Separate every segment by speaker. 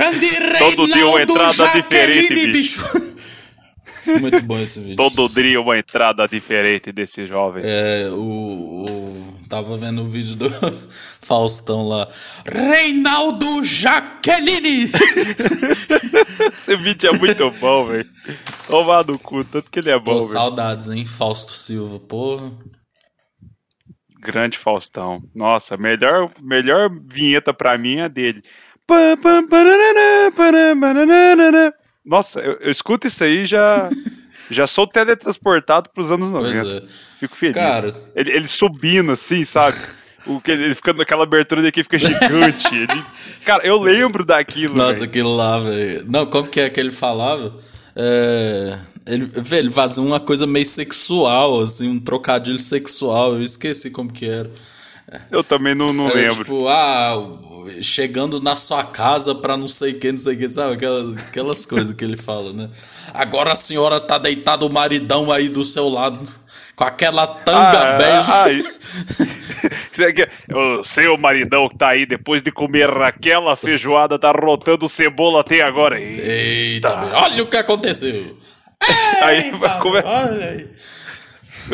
Speaker 1: Grande
Speaker 2: Todo dia uma entrada diferente, bicho.
Speaker 1: Muito bom esse vídeo.
Speaker 2: Todo dia uma entrada diferente desse jovem.
Speaker 1: É, o, o- Tava vendo o vídeo do Faustão lá. Reinaldo Jaqueline!
Speaker 2: Esse vídeo é muito bom, velho. Tomar no cu, tanto que ele é bom,
Speaker 1: Pô,
Speaker 2: velho.
Speaker 1: saudades, hein? Fausto Silva, porra.
Speaker 2: Grande Faustão. Nossa, melhor, melhor vinheta pra mim é dele. Nossa, eu, eu escuto isso aí já já sou teletransportado pros anos
Speaker 1: Pois
Speaker 2: 90.
Speaker 1: é.
Speaker 2: Fico feliz.
Speaker 1: Cara-
Speaker 2: ele, ele subindo assim, sabe? O que ele, ele fica naquela abertura daqui fica gigante. Ele- cara, eu lembro daquilo.
Speaker 1: Nossa,
Speaker 2: velho.
Speaker 1: aquele lá, velho. Não, como que é que ele falava? É, ele, velho, ele fazia uma coisa meio sexual, assim, um trocadilho sexual. Eu esqueci como que era.
Speaker 2: Eu também não, não
Speaker 1: Era
Speaker 2: lembro.
Speaker 1: tipo, ah, chegando na sua casa pra não sei o que, não sei o que, sabe? Aquelas, aquelas coisas que ele fala, né? Agora a senhora tá deitada, o maridão aí do seu lado, com aquela tanga
Speaker 2: Ah,
Speaker 1: bege.
Speaker 2: ah, quer- o seu maridão que tá aí depois de comer aquela feijoada tá rotando cebola até agora. Eita.
Speaker 1: Eita, olha o que aconteceu.
Speaker 2: Aí vai
Speaker 1: Eita,
Speaker 2: comer
Speaker 1: olha aí.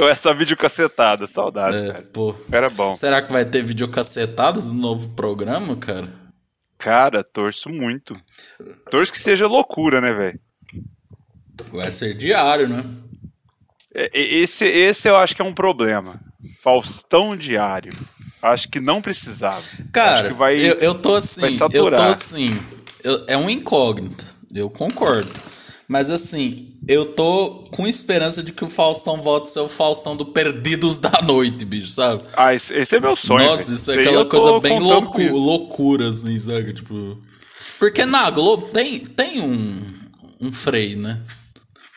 Speaker 2: Essa videocacetada. Saudades,
Speaker 1: É,
Speaker 2: cara.
Speaker 1: pô.
Speaker 2: Era bom.
Speaker 1: Será que vai ter videocassetadas no novo programa, cara?
Speaker 2: Cara, torço muito. Torço que seja loucura, né, velho?
Speaker 1: Vai ser diário, né?
Speaker 2: É, Esse, esse eu acho que é um problema. Faustão diário. Acho que não precisava.
Speaker 1: Cara,
Speaker 2: vai-
Speaker 1: eu, eu tô assim,
Speaker 2: vai
Speaker 1: eu tô assim, eu- é um incógnito, eu concordo. Mas assim, eu tô com esperança de que o Faustão volte a ser o Faustão do Perdidos da Noite, bicho, sabe?
Speaker 2: Ah, esse, esse é meu sonho.
Speaker 1: Nossa, isso é aquela coisa bem loucu loucura, assim, sabe? Tipo. Porque na Globo tem, tem um, um freio, né?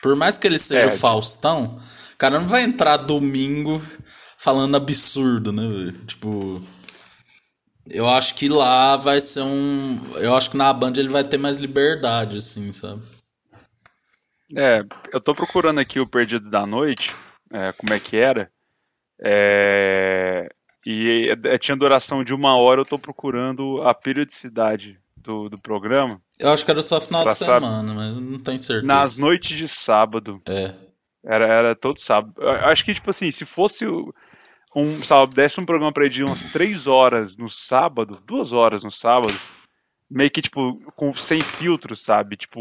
Speaker 1: Por mais que ele seja
Speaker 2: É.
Speaker 1: o Faustão, o cara não vai entrar domingo falando absurdo, né? velho? Tipo. Eu acho que lá vai ser um. Eu acho que na Band ele vai ter mais liberdade, assim, sabe?
Speaker 2: É, eu tô procurando aqui o Perdido da Noite, é, como é que era. É, e é, tinha duração de uma hora, eu tô procurando a periodicidade do, do programa.
Speaker 1: Eu acho que era só final de semana, mas não tenho certeza.
Speaker 2: Nas noites de sábado.
Speaker 1: É.
Speaker 2: Era, era todo sábado. Eu Acho que, tipo assim, se fosse um sábado, desse um programa pra ele de umas três horas no sábado, duas horas no sábado, meio que, tipo, com, sem filtro, sabe? Tipo,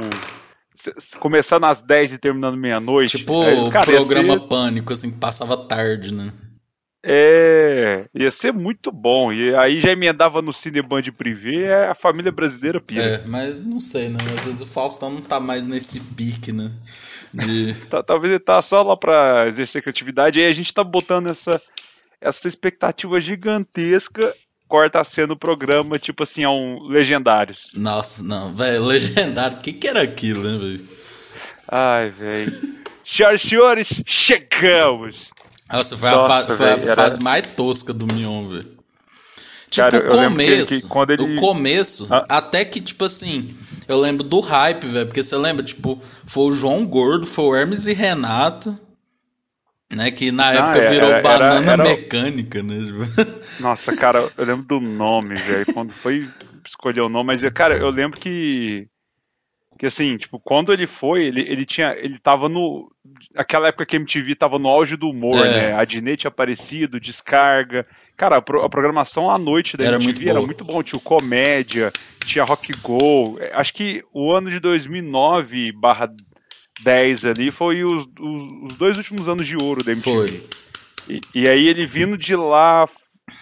Speaker 2: começando às 10 e terminando meia-noite.
Speaker 1: Tipo
Speaker 2: Aí,
Speaker 1: o
Speaker 2: cara,
Speaker 1: programa
Speaker 2: ser-
Speaker 1: Pânico, assim, passava tarde, né?
Speaker 2: É, ia ser muito bom. E aí já emendava no Cineband Privé, é a família brasileira pira.
Speaker 1: É, mas não sei, né? Às vezes o Faustão não tá mais nesse pique, né? De...
Speaker 2: Tá- talvez ele tá só lá pra exercer criatividade. E aí a gente tá botando essa, essa expectativa gigantesca. Corta a cena o programa, tipo assim, a um Legendários.
Speaker 1: Nossa, não, velho, legendário. O que que era aquilo, né, velho?
Speaker 2: Ai, velho. Senhoras e senhores, chegamos!
Speaker 1: Nossa, foi a,
Speaker 2: Nossa,
Speaker 1: fa- foi a
Speaker 2: velho, era-
Speaker 1: fase mais tosca do Mion, velho. Tipo,
Speaker 2: Cara,
Speaker 1: o
Speaker 2: lembro que-
Speaker 1: começo,
Speaker 2: que quando ele-
Speaker 1: o começo,
Speaker 2: Ah.
Speaker 1: até que, tipo assim, eu lembro do hype, velho, porque você lembra, tipo, foi o João Gordo, foi o Hermes e Renato, né, que na época
Speaker 2: é,
Speaker 1: virou
Speaker 2: era-
Speaker 1: banana
Speaker 2: era
Speaker 1: mecânica, né? tipo.
Speaker 2: Nossa, cara, eu lembro do nome, velho. Quando foi escolher o nome, mas, cara, eu lembro que. Que assim, tipo, quando ele foi, ele, ele tinha. Ele tava no. Aquela época que a MTV tava no auge do humor,
Speaker 1: É.
Speaker 2: né? A Dinê tinha aparecido, descarga. Cara, a, pro- a programação à noite da
Speaker 1: Era
Speaker 2: MTV
Speaker 1: muito
Speaker 2: era muito bom. Tinha o comédia, tinha rock go. É, Acho que o ano de 2009 barra 10 ali foi os, os, os dois últimos anos de ouro da MTV.
Speaker 1: Foi.
Speaker 2: E, e aí ele vindo de lá,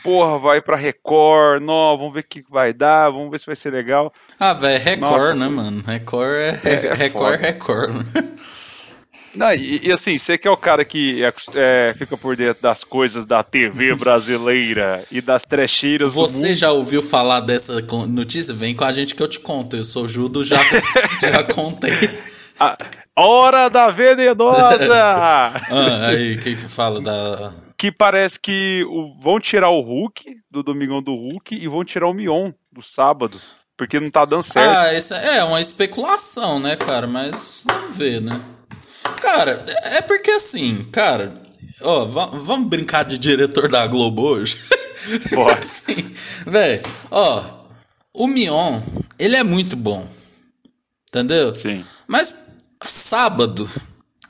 Speaker 2: porra, vai pra Record, não, vamos ver o que vai dar, vamos ver se vai ser legal.
Speaker 1: Ah, velho, Record,
Speaker 2: Nossa,
Speaker 1: né, mano? Record é,
Speaker 2: É, é
Speaker 1: Record,
Speaker 2: foda.
Speaker 1: Record, né?
Speaker 2: Não, e, e assim, você que é o cara que é, é, fica por dentro das coisas da TV brasileira e das trecheiras
Speaker 1: Você já ouviu falar dessa notícia? Vem com a gente que eu te conto. Eu sou Judo, já, já contei.
Speaker 2: A Hora da Venenosa!
Speaker 1: Ah, aí, o que que fala da...
Speaker 2: que parece que o- vão tirar o Hulk do Domingão do Hulk e vão tirar o Mion do sábado, porque não tá dando certo.
Speaker 1: Ah, isso é uma especulação, né, cara? Mas vamos ver, né? Cara, é porque assim, cara, ó, va- vamos brincar de diretor da Globo hoje?
Speaker 2: Bora.
Speaker 1: assim, velho, ó, O Mion, ele é muito bom. Entendeu?
Speaker 2: Sim.
Speaker 1: Mas sábado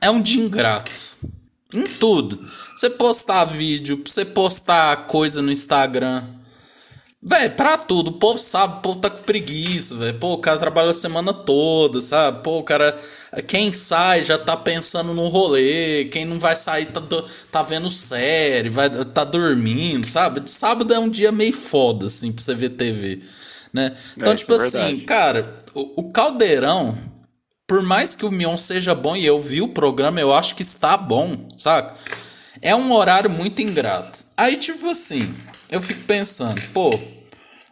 Speaker 1: é um dia ingrato. Em tudo. Você postar vídeo, você postar coisa no Instagram. Véi, pra tudo. O povo sabe, o povo tá com preguiça, velho. Pô, o cara trabalha a semana toda, sabe? Pô, o cara. Quem sai já tá pensando no rolê. Quem não vai sair tá, tá vendo série, vai, tá dormindo, sabe? De sábado é um dia meio foda, assim, pra você ver TV. Né? Então,
Speaker 2: É,
Speaker 1: tipo
Speaker 2: é
Speaker 1: assim, cara, o, o Caldeirão, por mais que o Mion seja bom e eu vi o programa, eu acho que está bom, saca? É um horário muito ingrato. Aí, tipo assim, eu fico pensando, pô,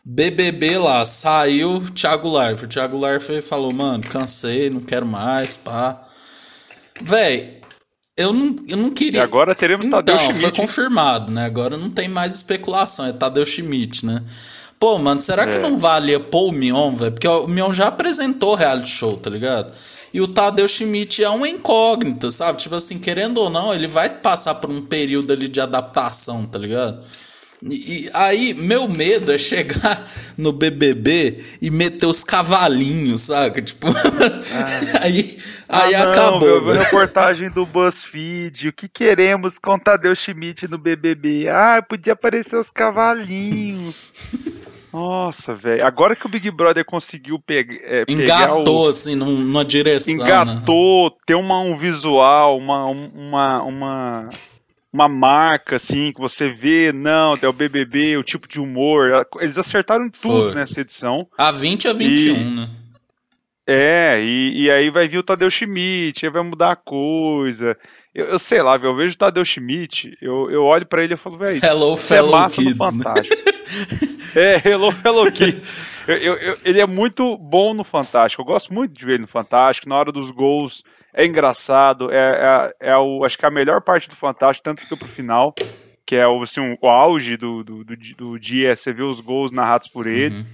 Speaker 1: BBB lá, saiu Thiago Leifert. Thiago Leifert falou, mano, cansei, não quero mais, pá. Véi, eu não, eu não
Speaker 2: E
Speaker 1: queria.
Speaker 2: agora teremos Tadeu
Speaker 1: Então, foi
Speaker 2: Schmidt.
Speaker 1: confirmado, né? Agora não tem mais especulação, é Tadeu Schmidt, né? Pô, mano, será que
Speaker 2: É.
Speaker 1: não valia pôr o Mion, velho? Porque o Mion já apresentou reality show, tá ligado? E o Tadeu Schmidt é uma incógnita, sabe? Tipo assim, querendo ou não, ele vai passar por um período ali de adaptação, tá ligado? E, e aí, meu medo é chegar no BBB e meter os cavalinhos, saca? Tipo, aí, aí
Speaker 2: Ah, não,
Speaker 1: acabou.
Speaker 2: meu, reportagem do BuzzFeed. O que queremos com Tadeu Schmidt no BBB? Ah, podia aparecer os cavalinhos. Nossa, velho. Agora que o Big Brother conseguiu pegar, é, pegar
Speaker 1: Engatou,
Speaker 2: o,
Speaker 1: assim, num- numa direção. né?
Speaker 2: engatou, ter uma, um visual, uma, uma, uma, uma marca, assim, que você vê, não, é o BBB, o tipo de humor. Eles acertaram tudo
Speaker 1: Foi.
Speaker 2: nessa edição.
Speaker 1: A 20 a 21, né?
Speaker 2: É, e, e aí vai vir o Tadeu Schmidt, aí vai mudar a coisa. Eu, eu sei lá, eu vejo o Tadeu Schmidt, eu, eu olho pra ele e falo, velho,
Speaker 1: Hello,
Speaker 2: é
Speaker 1: fellow
Speaker 2: massa
Speaker 1: kids,
Speaker 2: no
Speaker 1: né?
Speaker 2: Fantástico. é, Hello, Hello Kids. Eu- eu- ele é muito bom no Fantástico, eu gosto muito de ver ele no Fantástico, na hora dos gols é engraçado, é, é, é o, acho que é a melhor parte do Fantástico, tanto que pro final, que é o, assim, um- o auge do, do, do, do dia, você vê os gols narrados por ele.
Speaker 1: Uhum.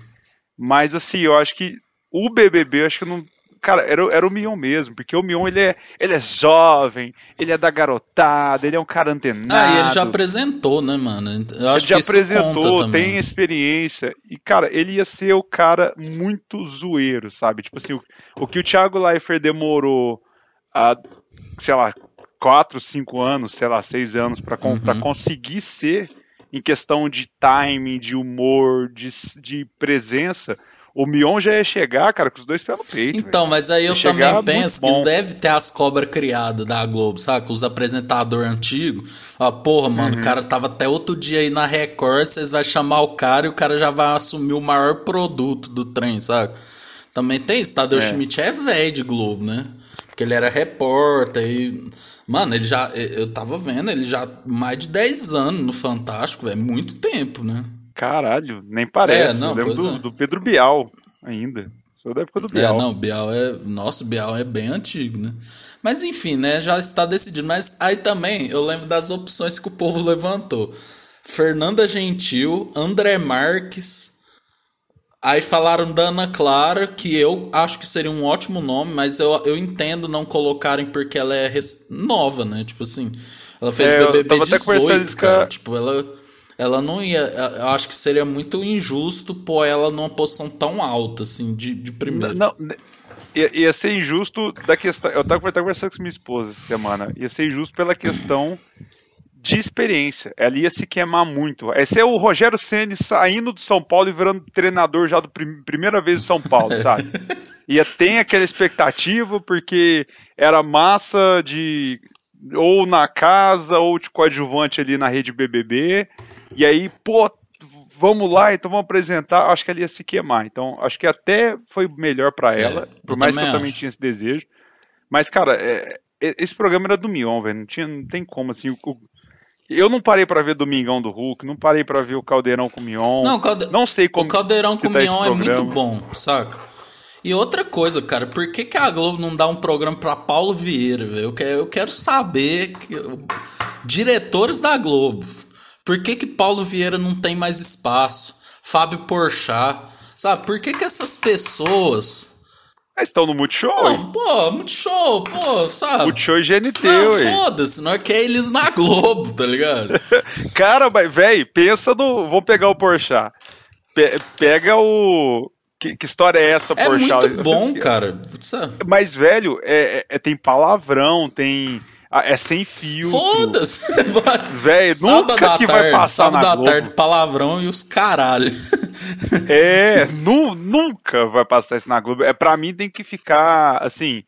Speaker 2: Mas assim, eu acho que o BBB, acho que não. Cara, era, era o Mion mesmo, porque o Mion ele é, ele é jovem, ele é da garotada, ele é um cara antenado.
Speaker 1: Ah, e ele já apresentou, né, mano? Eu acho
Speaker 2: ele já
Speaker 1: que conta
Speaker 2: apresentou, tem experiência. E, cara, ele ia ser o cara muito zoeiro, sabe? Tipo assim, o, o que o Thiago Leifert demorou a, sei lá, 4, 5 anos, sei lá, 6 anos pra
Speaker 1: Uhum.
Speaker 2: conseguir ser em questão de timing, de humor, de, de presença. O Mion já ia chegar, cara, com os dois pés no peito.
Speaker 1: Então, mas aí eu
Speaker 2: Ia
Speaker 1: também penso que deve ter as cobras criadas da Globo, sabe? Os apresentadores antigos. Ó, porra, mano,
Speaker 2: Uhum.
Speaker 1: o cara tava até outro dia aí na Record, vocês vão chamar o cara e o cara já vai assumir o maior produto do trem, sabe? Também tem isso, Tadeu
Speaker 2: É.
Speaker 1: Schmidt é velho de Globo, né? Porque ele era repórter e. Mano, ele já. Eu tava vendo, ele já mais de 10 anos no Fantástico, é muito tempo, né?
Speaker 2: Caralho, nem parece.
Speaker 1: É, não,
Speaker 2: eu lembro do,
Speaker 1: é.
Speaker 2: do Pedro Bial ainda. Sou da época do Bial.
Speaker 1: É, não, Bial é. Nossa, Bial é bem antigo, né? Mas enfim, né? Já está decidido. Mas aí também eu lembro das opções que o povo levantou: Fernanda Gentil, André Marques. Aí falaram da Ana Clara, que eu acho que seria um ótimo nome, mas eu, eu entendo não colocarem porque ela é nova, né? Tipo assim, ela fez
Speaker 2: É,
Speaker 1: BBB
Speaker 2: tava até conversando
Speaker 1: 18,
Speaker 2: isso com
Speaker 1: cara.
Speaker 2: a-
Speaker 1: Tipo, ela, ela não ia. Eu acho que seria muito injusto pôr ela numa posição tão alta, assim, de, de primeiro.
Speaker 2: Não, né, ia, ia ser injusto da questão. Eu tava tava conversando com minha esposa essa semana. Ia ser injusto pela questão de experiência. Ela ia se queimar muito. Esse é o Rogério Ceni saindo do São Paulo e virando treinador já da primeira vez em São Paulo, sabe? Ia ter aquela expectativa porque era massa de ou na casa ou de coadjuvante ali na rede BBB. E aí, pô, vamos lá, então vamos apresentar. Acho que ela ia se queimar. Então, acho que até foi melhor pra ela, por
Speaker 1: eu
Speaker 2: mais que
Speaker 1: também
Speaker 2: eu também
Speaker 1: acho.
Speaker 2: tinha esse desejo. Mas, cara, é- é- esse programa era do Mion, velho. Não, tinha, não tem como, assim. o- eu não parei pra ver Domingão do Hulk, não parei pra ver o Caldeirão com o Mion.
Speaker 1: Não, o Calde-
Speaker 2: não sei como.
Speaker 1: o Caldeirão com
Speaker 2: tá esse
Speaker 1: Mion é muito bom, saca? E outra coisa, cara, por que, que a Globo não dá um programa pra Paulo Vieira, velho? Eu quero, eu quero saber, que- diretores da Globo, por que que Paulo Vieira não tem mais espaço? Fábio Porchat, sabe? Por que que essas pessoas...
Speaker 2: Mas estão no Multishow.
Speaker 1: Não, pô, muito show, pô, sabe?
Speaker 2: Multishow e GNT,
Speaker 1: Não,
Speaker 2: ué.
Speaker 1: foda-se, não é que é eles na Globo, tá ligado?
Speaker 2: Cara, mas, velho, pensa no. Vamos pegar o Porchat. Pe pega o. Que, que, história é essa,
Speaker 1: É muito bom, cara.
Speaker 2: Mas, velho, é, é, tem palavrão, tem. É sem fio.
Speaker 1: Foda-se!
Speaker 2: Velho, nunca
Speaker 1: da
Speaker 2: que
Speaker 1: tarde,
Speaker 2: vai passar
Speaker 1: sábado
Speaker 2: na
Speaker 1: da
Speaker 2: Globo.
Speaker 1: tarde, palavrão e os caralho.
Speaker 2: É, nu, nunca vai passar isso na Globo. É, pra mim tem que ficar, assim,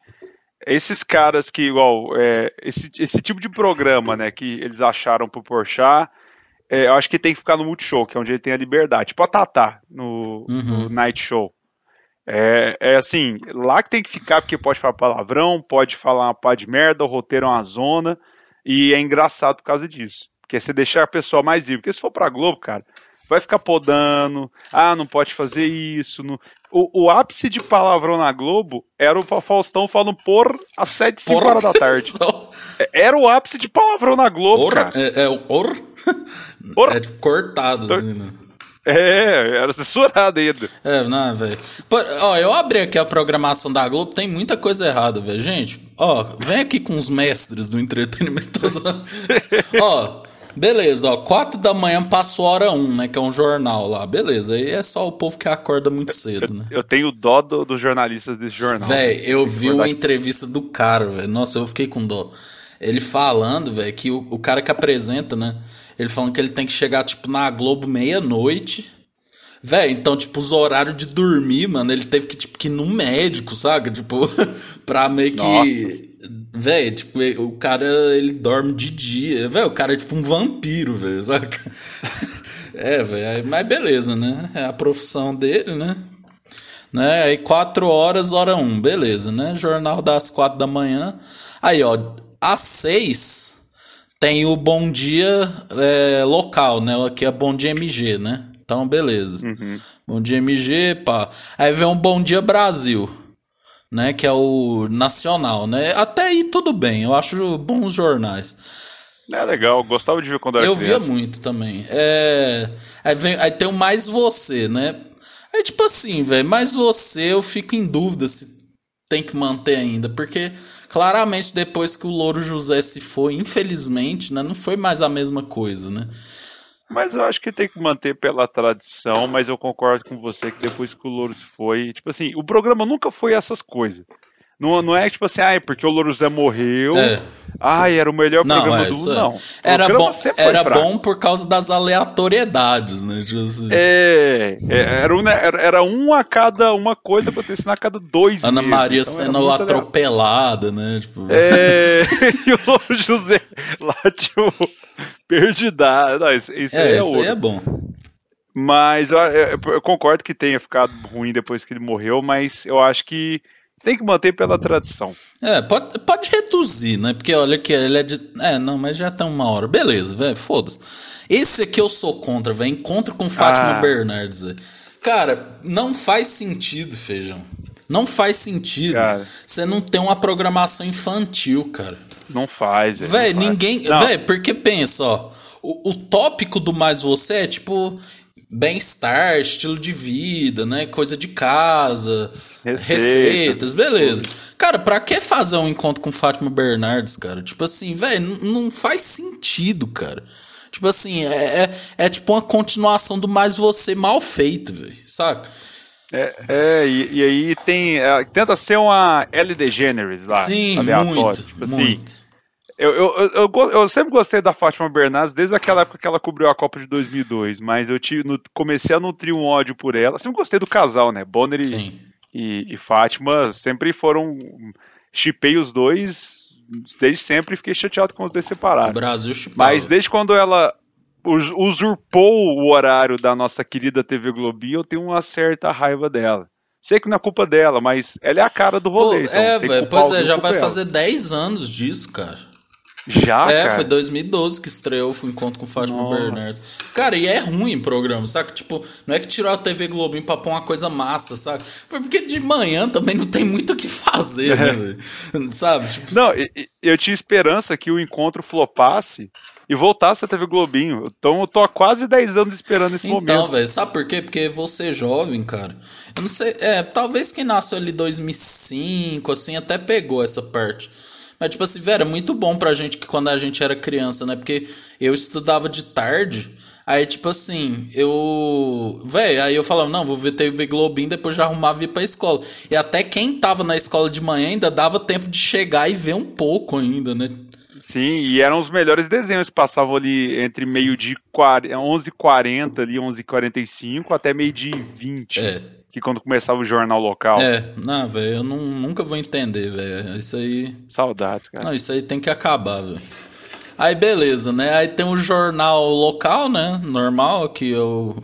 Speaker 2: esses caras que, igual, é, esse, esse tipo de programa, né, que eles acharam pro Porchat, é, eu acho que tem que ficar no Multishow, que é onde ele tem a liberdade. Tipo a Tatá, no, no Night Show. É, é assim, lá que tem que ficar, porque pode falar palavrão, pode falar uma pá de merda, o roteiro é uma zona, e é engraçado por causa disso. Porque você deixar a pessoa mais livre. Porque se for pra Globo, cara, vai ficar podando, ah, não pode fazer isso. Não... O, o ápice de palavrão na Globo era o Faustão falando por às 7, 5
Speaker 1: Porra.
Speaker 2: horas da tarde. Era o ápice de palavrão na Globo,
Speaker 1: Porra,
Speaker 2: cara.
Speaker 1: é, é o or?
Speaker 2: Or.
Speaker 1: É cortado, assim, né?
Speaker 2: É, era censurado ainda.
Speaker 1: É, não, velho. Pô, Ó, eu abri aqui a programação da Globo, tem muita coisa errada, velho. Gente, ó, vem aqui com os mestres do entretenimento. ó, beleza, ó, 4 da manhã passou hora 1, né, que é um jornal lá. Beleza, aí é só o povo que acorda muito cedo, né?
Speaker 2: Eu tenho dó do- dos jornalistas desse jornal.
Speaker 1: Véi, eu vi uma entrevista do cara, velho. Nossa, eu fiquei com dó. Ele falando, velho, que o, o cara que apresenta, né? Ele falando que ele tem que chegar, tipo, na Globo meia-noite. Véi, então, tipo, os horários de dormir, mano, ele teve que, tipo, que ir num médico, saca? Tipo, pra meio que. Véi, tipo, o cara, ele dorme de dia. Véi, o cara é tipo um vampiro, velho, saca? É, velho, mas beleza, né? É a profissão dele, né? né? Aí 4 horas, hora 1, beleza, né? Jornal das 4 da manhã. Aí, ó, às 6 tem o Bom Dia é, local, né? Aqui é Bom Dia MG, né? Então, beleza. Bom Dia MG, pá. Aí vem um Bom Dia Brasil, né? Que é o nacional, né? Até aí tudo bem, eu acho bons jornais.
Speaker 2: É legal, gostava de ver quando era
Speaker 1: Eu via
Speaker 2: criança.
Speaker 1: muito também. É, aí, vem, aí tem o Mais Você, né? Aí, tipo assim, velho, Mais Você eu fico em dúvida se tem que manter ainda. Porque claramente depois que o Louro José se foi, infelizmente, né? Não foi mais a mesma coisa, né?
Speaker 2: Mas eu acho que tem que manter pela tradição, mas eu concordo com você que depois que o Louro se foi, tipo assim, o programa nunca foi essas coisas. Não, não é tipo assim, ai, porque o Louro Zé morreu,
Speaker 1: É.
Speaker 2: ai, era o melhor
Speaker 1: Não,
Speaker 2: programa
Speaker 1: é,
Speaker 2: do mundo.
Speaker 1: é.
Speaker 2: Não.
Speaker 1: Era, bom, era
Speaker 2: fraco.
Speaker 1: bom por causa das aleatoriedades, né? Tipo assim,
Speaker 2: É, é, era, um, era, era um a cada, uma coisa acontecendo a cada dois
Speaker 1: Ana
Speaker 2: meses,
Speaker 1: Maria
Speaker 2: então
Speaker 1: sendo atropelada, né? Tipo,
Speaker 2: É, e o José lá, tipo, perdida. Não, isso, isso
Speaker 1: é,
Speaker 2: aí é
Speaker 1: isso aí
Speaker 2: ouro.
Speaker 1: é bom.
Speaker 2: Mas eu, eu- eu concordo que tenha ficado ruim depois que ele morreu, mas eu acho que tem que manter pela tradição.
Speaker 1: É, pode, pode reduzir, né? Porque olha que ele é de. É, não, mas já tem uma hora. Beleza, velho, foda-se. Esse aqui eu sou contra, velho. Encontro com Fátima
Speaker 2: Ah.
Speaker 1: Bernardes, velho. Cara, não faz sentido, feijão. Não faz sentido.
Speaker 2: Cara.
Speaker 1: Você não tem uma programação infantil, cara.
Speaker 2: Não faz, velho.
Speaker 1: Véi,
Speaker 2: faz.
Speaker 1: ninguém. Véi, porque pensa, ó. O, o tópico do Mais Você é tipo. Bem-estar, estilo de vida, né? Coisa de casa,
Speaker 2: Receitas.
Speaker 1: receitas, beleza. Cara, pra que fazer um encontro com Fátima Bernardes, cara? Tipo assim, velho, não faz sentido, cara. Tipo assim, é, é, é tipo uma continuação do Mais Você mal feito, velho, saca?
Speaker 2: É, é, e, e aí tem. é, tenta ser uma L DeGeneres lá.
Speaker 1: Sim, muito,
Speaker 2: Tipo assim,
Speaker 1: muito.
Speaker 2: eu, eu, eu, eu, eu sempre gostei da Fátima Bernardes desde aquela época que ela cobriu a Copa de 2002, mas eu tive, no- comecei a nutrir um ódio por ela. Sempre gostei do casal, né? Bonner e, e, e Fátima sempre foram. Chipei os dois desde sempre e fiquei chateado com os dois
Speaker 1: O
Speaker 2: separados.
Speaker 1: Brasil chupava.
Speaker 2: Mas desde quando ela us- usurpou o horário da nossa querida TV Globinho, eu tenho uma certa raiva dela. Sei que não é culpa dela, mas ela é a cara do
Speaker 1: Pô,
Speaker 2: rolê. então
Speaker 1: é, velho, pois é, já vai
Speaker 2: ela.
Speaker 1: fazer 10 anos disso, cara.
Speaker 2: Já,
Speaker 1: é,
Speaker 2: cara?
Speaker 1: foi 2012 que estreou o encontro com Fátima
Speaker 2: Nossa.
Speaker 1: Bernardes. Cara, e é ruim o programa, saca? Tipo, não é que tirou a TV Globinho pra pôr uma coisa massa, saca? Foi porque de manhã também não tem muito o que fazer, né, velho? Sabe? Tipo,
Speaker 2: Não, eu tinha esperança que o encontro flopasse e voltasse a TV Globinho. Então eu tô há quase 10 anos esperando esse
Speaker 1: Então,
Speaker 2: momento.
Speaker 1: velho, sabe por quê? Porque você é jovem, cara. Eu não sei, é, talvez quem nasceu ali em 2005, assim, até pegou essa parte. Mas, tipo assim, velho, é muito bom pra gente que quando a gente era criança, né? Porque eu estudava de tarde, Aí, tipo assim, eu. Véi, aí eu falava, não, vou ver TV Globinho, depois já arrumava e ir pra escola. E até quem tava na escola de manhã ainda dava tempo de chegar e ver um pouco ainda, né?
Speaker 2: Sim, e eram os melhores desenhos passavam ali entre meio de 11h40 ali, 11h45 até meio de 20.
Speaker 1: É.
Speaker 2: Que quando começava o jornal local.
Speaker 1: É, não, velho, eu não, nunca vou entender, velho. Isso aí.
Speaker 2: Saudades, cara.
Speaker 1: Não, isso aí tem que acabar, velho. Aí beleza, né? Aí tem um jornal local, né? Normal, que eu.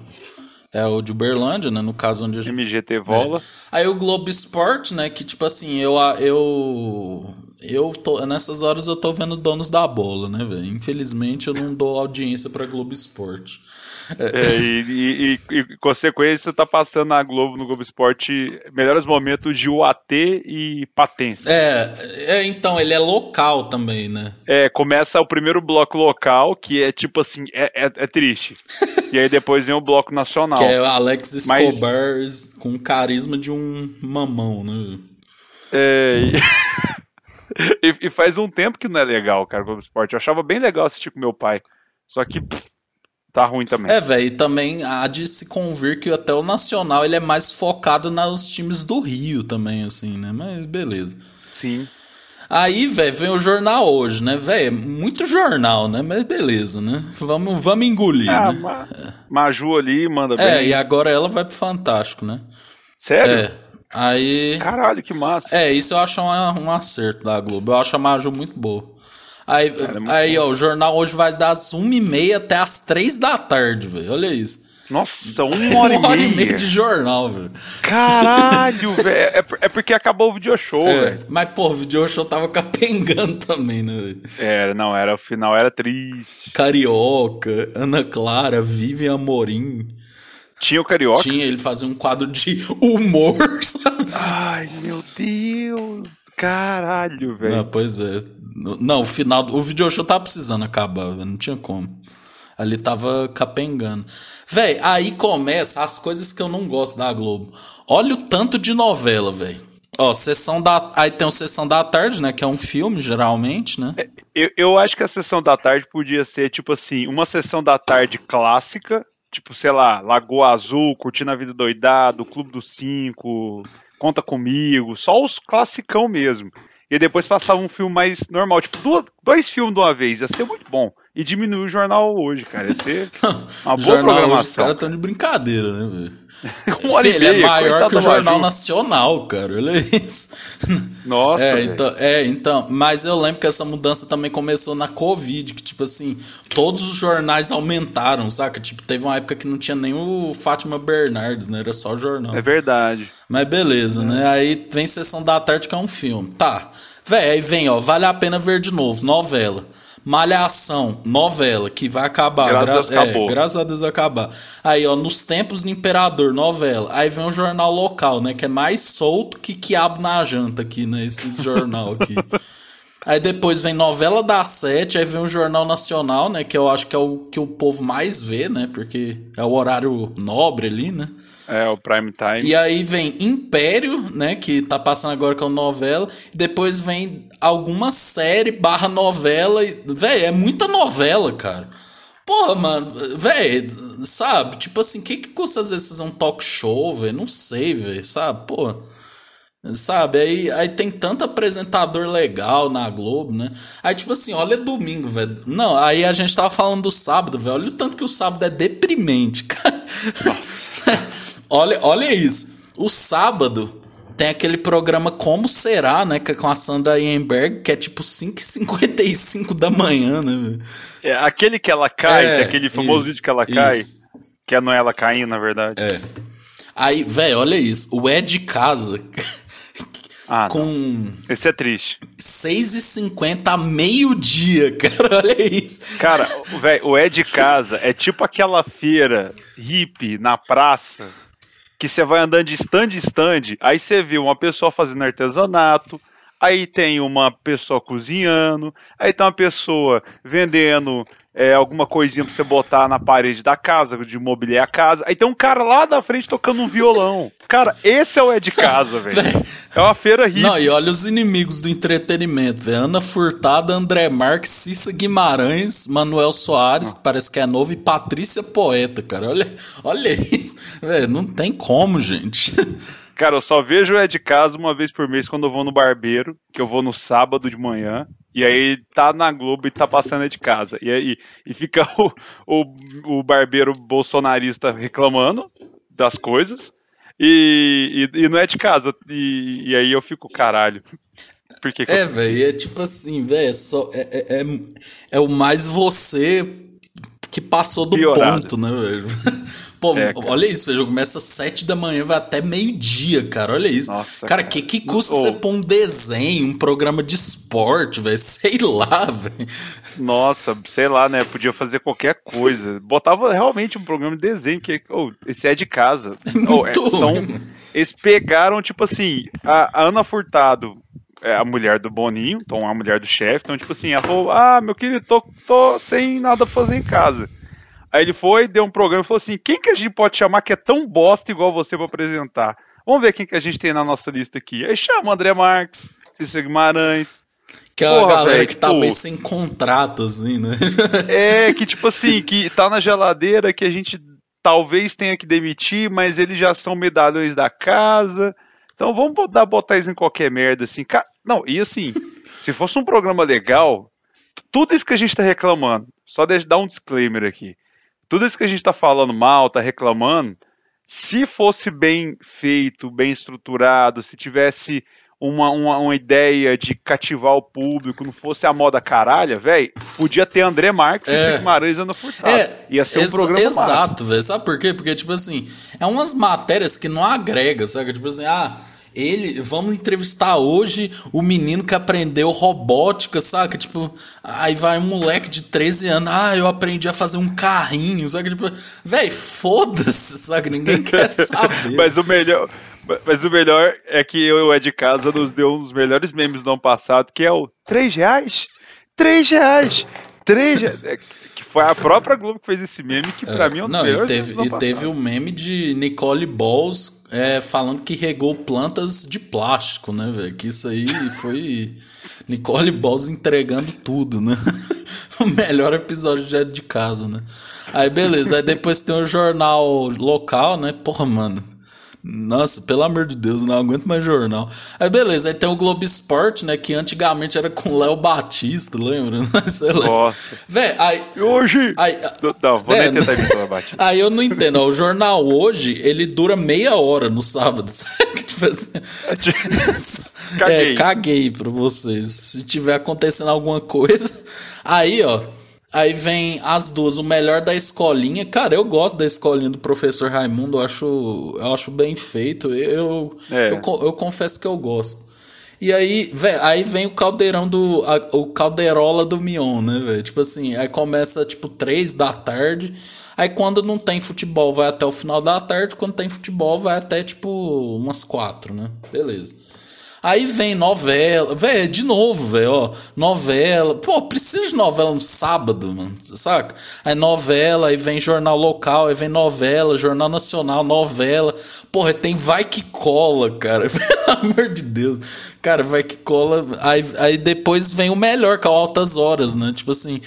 Speaker 1: É o de Uberlândia, né? No caso onde a gente.
Speaker 2: MGT Vola.
Speaker 1: É. Aí o Globo Esporte, né? Que tipo assim, eu. eu eu tô, nessas horas eu tô vendo donos da bola, né, velho? Infelizmente eu não dou audiência pra Globo Esporte.
Speaker 2: É, e, e, e, e, consequência, tá passando na Globo, no Globo Esporte, melhores momentos de UAT e Patense.
Speaker 1: É, é, então, ele é local também, né?
Speaker 2: É, começa o primeiro bloco local, que é tipo assim, é, é, é triste. e aí depois vem o bloco nacional.
Speaker 1: Que é o Alex Escobar Mas... com carisma de um mamão, né?
Speaker 2: É. e, e, faz um tempo que não é legal, cara, o Globo Esporte. Eu achava bem legal assistir com meu pai. Só que pff, tá ruim também.
Speaker 1: É, velho, e também há de se convir que até o Nacional ele é mais focado nos times do Rio também, assim, né? Mas beleza.
Speaker 2: Sim.
Speaker 1: Aí, velho, vem o jornal hoje, né? Velho, muito jornal, né? Mas beleza, né? Vamos, vamos engolir,
Speaker 2: ah,
Speaker 1: né?
Speaker 2: Ma Maju ali manda bem.
Speaker 1: É, e agora ela vai pro Fantástico, né?
Speaker 2: Sério?
Speaker 1: É. Aí.
Speaker 2: Caralho, que massa.
Speaker 1: É, isso eu acho um, um acerto da Globo. Eu acho a Maju muito boa. Aí, é aí ó, o jornal hoje vai das 1h30 até as 3 da tarde, velho. Olha isso.
Speaker 2: Nossa, uma hora, uma hora e meia. meia
Speaker 1: de jornal, velho.
Speaker 2: Caralho, velho. É, é, porque acabou o video show, é, velho.
Speaker 1: Mas, pô, o video show tava capengando também, né, velho?
Speaker 2: Era, não, era, o final era triste.
Speaker 1: Carioca, Ana Clara, Vivian Amorim.
Speaker 2: Tinha o Carioca?
Speaker 1: Tinha, ele fazia um quadro de humor, sabe?
Speaker 2: Ai, meu Deus. Caralho, velho.
Speaker 1: Pois é. Não, o final. O video show tava precisando acabar, velho. Não tinha como. Ali tava capengando. Véi, aí começa as coisas que eu não gosto da Globo. Olha o tanto de novela, velho. Ó, sessão da. Aí tem o Sessão da Tarde, né? Que é um filme, geralmente, né?
Speaker 2: É, eu, eu acho que a Sessão da Tarde podia ser, tipo assim, uma Sessão da Tarde clássica tipo, sei lá, Lagoa Azul, Curtindo a Vida Doidado, Clube dos Cinco, Conta Comigo, só os classicão mesmo. E depois passava um filme mais normal, tipo, dois filmes de uma vez, ia ser muito bom e diminuir o jornal hoje, cara. Ia ser uma boa jornal programação. Hoje, os
Speaker 1: caras estão de brincadeira, né, velho? ele é maior que o Jornal Nacional, cara. Olha isso.
Speaker 2: Nossa.
Speaker 1: É então, é, então. Mas eu lembro que essa mudança também começou na Covid, que, tipo assim, todos os jornais aumentaram, saca? Tipo, teve uma época que não tinha nem o Fátima Bernardes, né? Era só o jornal.
Speaker 2: É verdade.
Speaker 1: Mas beleza, é. né? Aí vem Sessão da Tarde, que é um filme. Tá. Véi, aí vem, ó, vale a pena ver de novo, novela. Malhação, novela, que vai acabar.
Speaker 2: Graças, Gra a, Deus
Speaker 1: é, graças a Deus vai acabar. Aí, ó, nos tempos do Imperador, novela. Aí vem o jornal local, né? Que é mais solto que quiabo na janta aqui, né? Esse jornal aqui. Aí depois vem novela da sete, aí vem o Jornal Nacional, né? Que eu acho que é o que o povo mais vê, né? Porque é o horário nobre ali, né?
Speaker 2: É, o prime time.
Speaker 1: E aí vem Império, né? Que tá passando agora com novela. E depois vem alguma série barra novela. Véi, é muita novela, cara. Porra, mano, velho, sabe? Tipo assim, o que, que custa às vezes fazer um talk show, velho? Não sei, velho, sabe? Porra. Sabe, aí, aí tem tanto apresentador legal na Globo, né? Aí, tipo assim, olha domingo, velho. Não, aí a gente tava falando do sábado, velho. Olha o tanto que o sábado é deprimente, cara. olha, olha isso. O sábado tem aquele programa Como Será, né? Que é com a Sandra Ienberg, que é tipo 5h55 da manhã, né?
Speaker 2: É aquele que ela cai, é, aquele famoso isso, vídeo que ela cai. Isso. Que é não ela caindo, na verdade.
Speaker 1: É. Aí, velho, olha isso. O Ed Casa.
Speaker 2: Ah, com. Não. Esse é triste.
Speaker 1: 6h50 meio-dia, cara. Olha isso.
Speaker 2: Cara, velho, o é de casa é tipo aquela feira hippie na praça que você vai andando de stand em stand, aí você vê uma pessoa fazendo artesanato, aí tem uma pessoa cozinhando, aí tem uma pessoa vendendo é, alguma coisinha pra você botar na parede da casa, de mobiliar a casa. Aí tem um cara lá da frente tocando um violão. Cara, esse é o É de Casa, velho. É uma feira rica.
Speaker 1: Não, e olha os inimigos do entretenimento, velho. Ana Furtada, André Marques, Cissa Guimarães, Manuel Soares, que parece que é novo, e Patrícia Poeta, cara. Olha, olha isso. Velho, não tem como, gente.
Speaker 2: Cara, eu só vejo o É de Casa uma vez por mês quando eu vou no barbeiro, que eu vou no sábado de manhã. E aí tá na Globo e tá passando É de Casa. E aí e fica o, o, o barbeiro bolsonarista reclamando das coisas. E, e, e não é de casa. E, e aí eu fico, caralho. Por que que
Speaker 1: É,
Speaker 2: eu...
Speaker 1: velho, é tipo assim, velho, é, é, é, é, é o mais você que passou do
Speaker 2: Piorado.
Speaker 1: ponto, né, velho? Pô,
Speaker 2: É,
Speaker 1: olha isso, velho, começa às sete da manhã, vai até meio-dia, cara, olha isso.
Speaker 2: Nossa,
Speaker 1: cara,
Speaker 2: cara.
Speaker 1: que, que custa
Speaker 2: Ô.
Speaker 1: você pôr um desenho, um programa de esporte, velho, sei lá, velho.
Speaker 2: Nossa, sei lá, né? Podia fazer qualquer coisa. Botava realmente um programa de desenho, que oh, esse é de casa. Oh, é, são, eles pegaram, tipo assim, a, a Ana Furtado é a mulher do Boninho, então a mulher do chefe. Então, tipo assim, ela falou: Ah, meu querido, tô, tô sem nada pra fazer em casa. Aí ele foi, deu um programa e falou assim: quem que a gente pode chamar que é tão bosta igual você pra apresentar? Vamos ver quem que a gente tem na nossa lista aqui. Aí chama o André Marques, Cícero Guimarães.
Speaker 1: Que é
Speaker 2: Porra,
Speaker 1: galera
Speaker 2: velho,
Speaker 1: que tá
Speaker 2: tipo-
Speaker 1: meio sem contrato, assim, né?
Speaker 2: É, que tipo assim, que tá na geladeira, que a gente talvez tenha que demitir, mas eles já são medalhões da casa. Então vamos botar, botar isso em qualquer merda, assim. Não, e assim, se fosse um programa legal, tudo isso que a gente tá reclamando, só dar um disclaimer aqui. Tudo isso que a gente tá falando mal, tá reclamando, se fosse bem feito, bem estruturado, se tivesse uma, uma, uma ideia de cativar o público, não fosse a moda caralha, velho, podia ter André Marques
Speaker 1: É.
Speaker 2: e Guimarães Ana Furtado.
Speaker 1: É,
Speaker 2: Ia ser um programa.
Speaker 1: Exato, velho. Sabe por quê? Porque, tipo assim, é umas matérias que não agrega, sabe? Tipo assim, ah, ele, vamos entrevistar hoje o menino que aprendeu robótica, saca? Tipo, aí vai um moleque de 13 anos, ah, eu aprendi a fazer um carrinho, saca? Tipo, velho, foda-se, saca? Ninguém quer saber.
Speaker 2: Mas o melhor. Mas o melhor é que eu e o Ed Casa nos deu um dos melhores memes do ano passado, que é o 3 reais? 3 reais! 3 reais! É, Que foi a própria Globo que fez esse meme, que pra mim é um dos
Speaker 1: Não, e
Speaker 2: melhores
Speaker 1: teve,
Speaker 2: do ano
Speaker 1: e teve o meme de Nicole Balls é, falando que regou plantas de plástico, né, velho? Que isso aí foi Nicole Balls entregando tudo, né? o melhor episódio já de casa, né? Aí beleza, aí depois tem o jornal local, né? Porra, mano. Nossa, pelo amor de Deus, não aguento mais jornal. Aí beleza, aí tem o Globo Esporte, né? Que antigamente era com o Léo Batista, lembra? Sei lá.
Speaker 2: Nossa.
Speaker 1: Véi, aí.
Speaker 2: Hoje.
Speaker 1: aí
Speaker 2: Não, vou
Speaker 1: É,
Speaker 2: nem tentar imitar a Batista.
Speaker 1: Aí eu não entendo. ó, O jornal hoje, ele dura meia hora no sábado. Sabe? Tipo assim,
Speaker 2: Caguei.
Speaker 1: É, caguei pra vocês. Se tiver acontecendo alguma coisa. Aí, ó. Aí vem as duas, o melhor da escolinha. Cara, eu gosto da escolinha do professor Raimundo, eu acho, eu acho bem feito. Eu,
Speaker 2: É.
Speaker 1: eu, eu confesso que eu gosto. E aí, vé, aí vem o caldeirão do. a- o caldeirola do Mion, né, velho? Tipo assim, aí começa tipo três da tarde. Aí quando não tem futebol, vai até o final da tarde. Quando tem futebol, vai até tipo umas quatro, né? Beleza. Aí vem novela, velho, de novo, velho, ó, novela. Pô, precisa de novela no sábado, mano, saca? Aí novela, aí vem jornal local, aí vem novela, jornal nacional, novela. Porra, tem Vai Que Cola, cara, pelo amor de Deus. Cara, Vai Que Cola. Aí, aí depois vem o melhor, que é o Altas Horas, né? Tipo assim,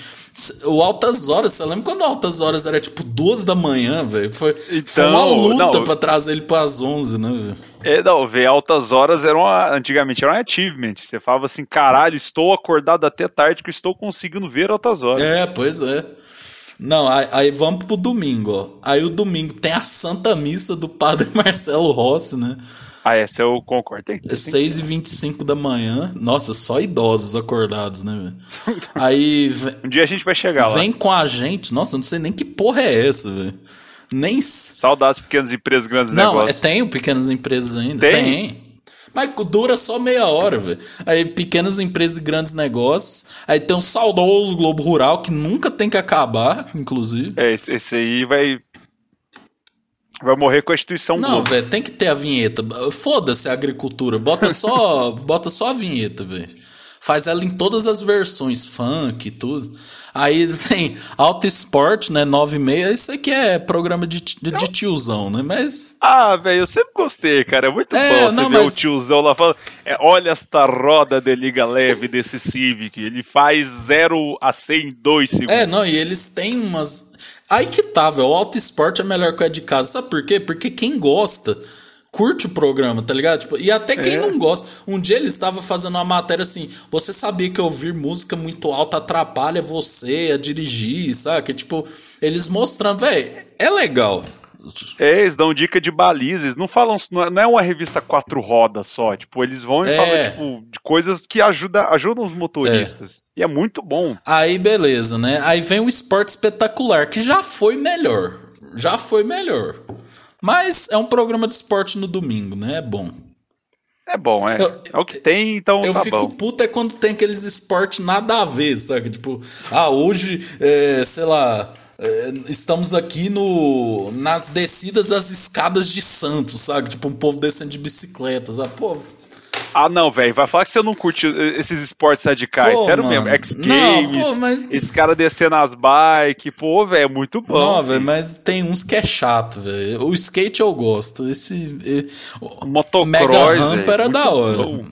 Speaker 1: o Altas Horas, você lembra quando o Altas Horas era tipo duas da manhã, velho? Foi, foi
Speaker 2: Então,
Speaker 1: uma luta
Speaker 2: não.
Speaker 1: pra trazer ele pras onze, né, velho?
Speaker 2: É, não, ver altas horas era uma, antigamente era um achievement. Você falava assim, caralho, estou acordado até tarde que estou conseguindo ver altas horas.
Speaker 1: É, pois é. Não, aí, aí vamos pro domingo, ó. Aí o domingo tem a Santa Missa do Padre Marcelo Rossi, né?
Speaker 2: Ah, essa eu concordo. Tem,
Speaker 1: É
Speaker 2: tem,
Speaker 1: 6 e 25 da manhã. Nossa, só idosos acordados, né, velho? Aí
Speaker 2: Um dia a gente vai chegar lá.
Speaker 1: vem com a gente. Nossa, eu não sei nem que porra é essa, velho. Nem.
Speaker 2: Saudades pequenas empresas, grandes
Speaker 1: Não, é,
Speaker 2: negócios.
Speaker 1: tem o Pequenas Empresas ainda.
Speaker 2: Tem?
Speaker 1: Mas dura só meia hora, velho. Aí pequenas empresas e grandes negócios. Aí tem um saudoso Globo Rural que nunca tem que acabar, inclusive.
Speaker 2: É, esse, esse aí vai. Vai morrer com a instituição
Speaker 1: Não, velho, tem que ter a vinheta. Foda-se a agricultura. Bota só, bota só a vinheta, velho. Faz ela em todas as versões, funk e tudo. Aí tem Auto Sport, né? 9 e meia. Isso aqui é programa de, de, de tiozão, né? Mas.
Speaker 2: Ah, velho, eu sempre gostei, cara. É muito
Speaker 1: É,
Speaker 2: bom você
Speaker 1: não,
Speaker 2: ver
Speaker 1: mas-
Speaker 2: o tiozão lá falando. "É, olha esta roda de liga leve desse Civic. Ele faz 0 a 100 em 2 segundos.
Speaker 1: É, não, e eles têm umas. Aí que tá, velho. O Auto Sport é melhor que o é de casa. Sabe por quê? Porque quem gosta. Curte o programa, tá ligado? Tipo, e até quem
Speaker 2: É.
Speaker 1: não gosta. Um dia ele estava fazendo uma matéria assim. Você sabia que ouvir música muito alta atrapalha você a dirigir, sabe? Tipo, eles mostrando, velho, é legal.
Speaker 2: É, eles dão dica de baliza, eles não falam, não é- não é uma revista quatro rodas só, tipo, eles vão e
Speaker 1: É.
Speaker 2: falam, tipo, de coisas que ajuda, ajudam os motoristas. E é muito bom.
Speaker 1: Aí beleza, né? Aí vem o esporte espetacular, que já foi melhor. Já foi melhor. Mas é um programa de esporte no domingo, né? É bom.
Speaker 2: É bom, é.
Speaker 1: Eu-
Speaker 2: é o que tem, então
Speaker 1: Eu
Speaker 2: tá
Speaker 1: fico
Speaker 2: bom.
Speaker 1: puto é quando tem aqueles esportes nada a ver, sabe? Tipo, ah, hoje, é, sei lá, é, estamos aqui no nas descidas das escadas de Santos, sabe? Tipo, um povo descendo de bicicleta, sabe? Pô,
Speaker 2: Ah, não, velho, vai falar que você não curte eh, esses esportes radicais,
Speaker 1: Pô,
Speaker 2: sério
Speaker 1: mano.
Speaker 2: mesmo. X
Speaker 1: Não,
Speaker 2: Games,
Speaker 1: pô, mas-
Speaker 2: esse cara descendo as bikes, pô, velho, é muito bom.
Speaker 1: não, velho, mas tem uns que é chato, velho. O skate eu gosto. Esse. e- o-
Speaker 2: Motocross,
Speaker 1: Mega Ramp era da hora.
Speaker 2: bom.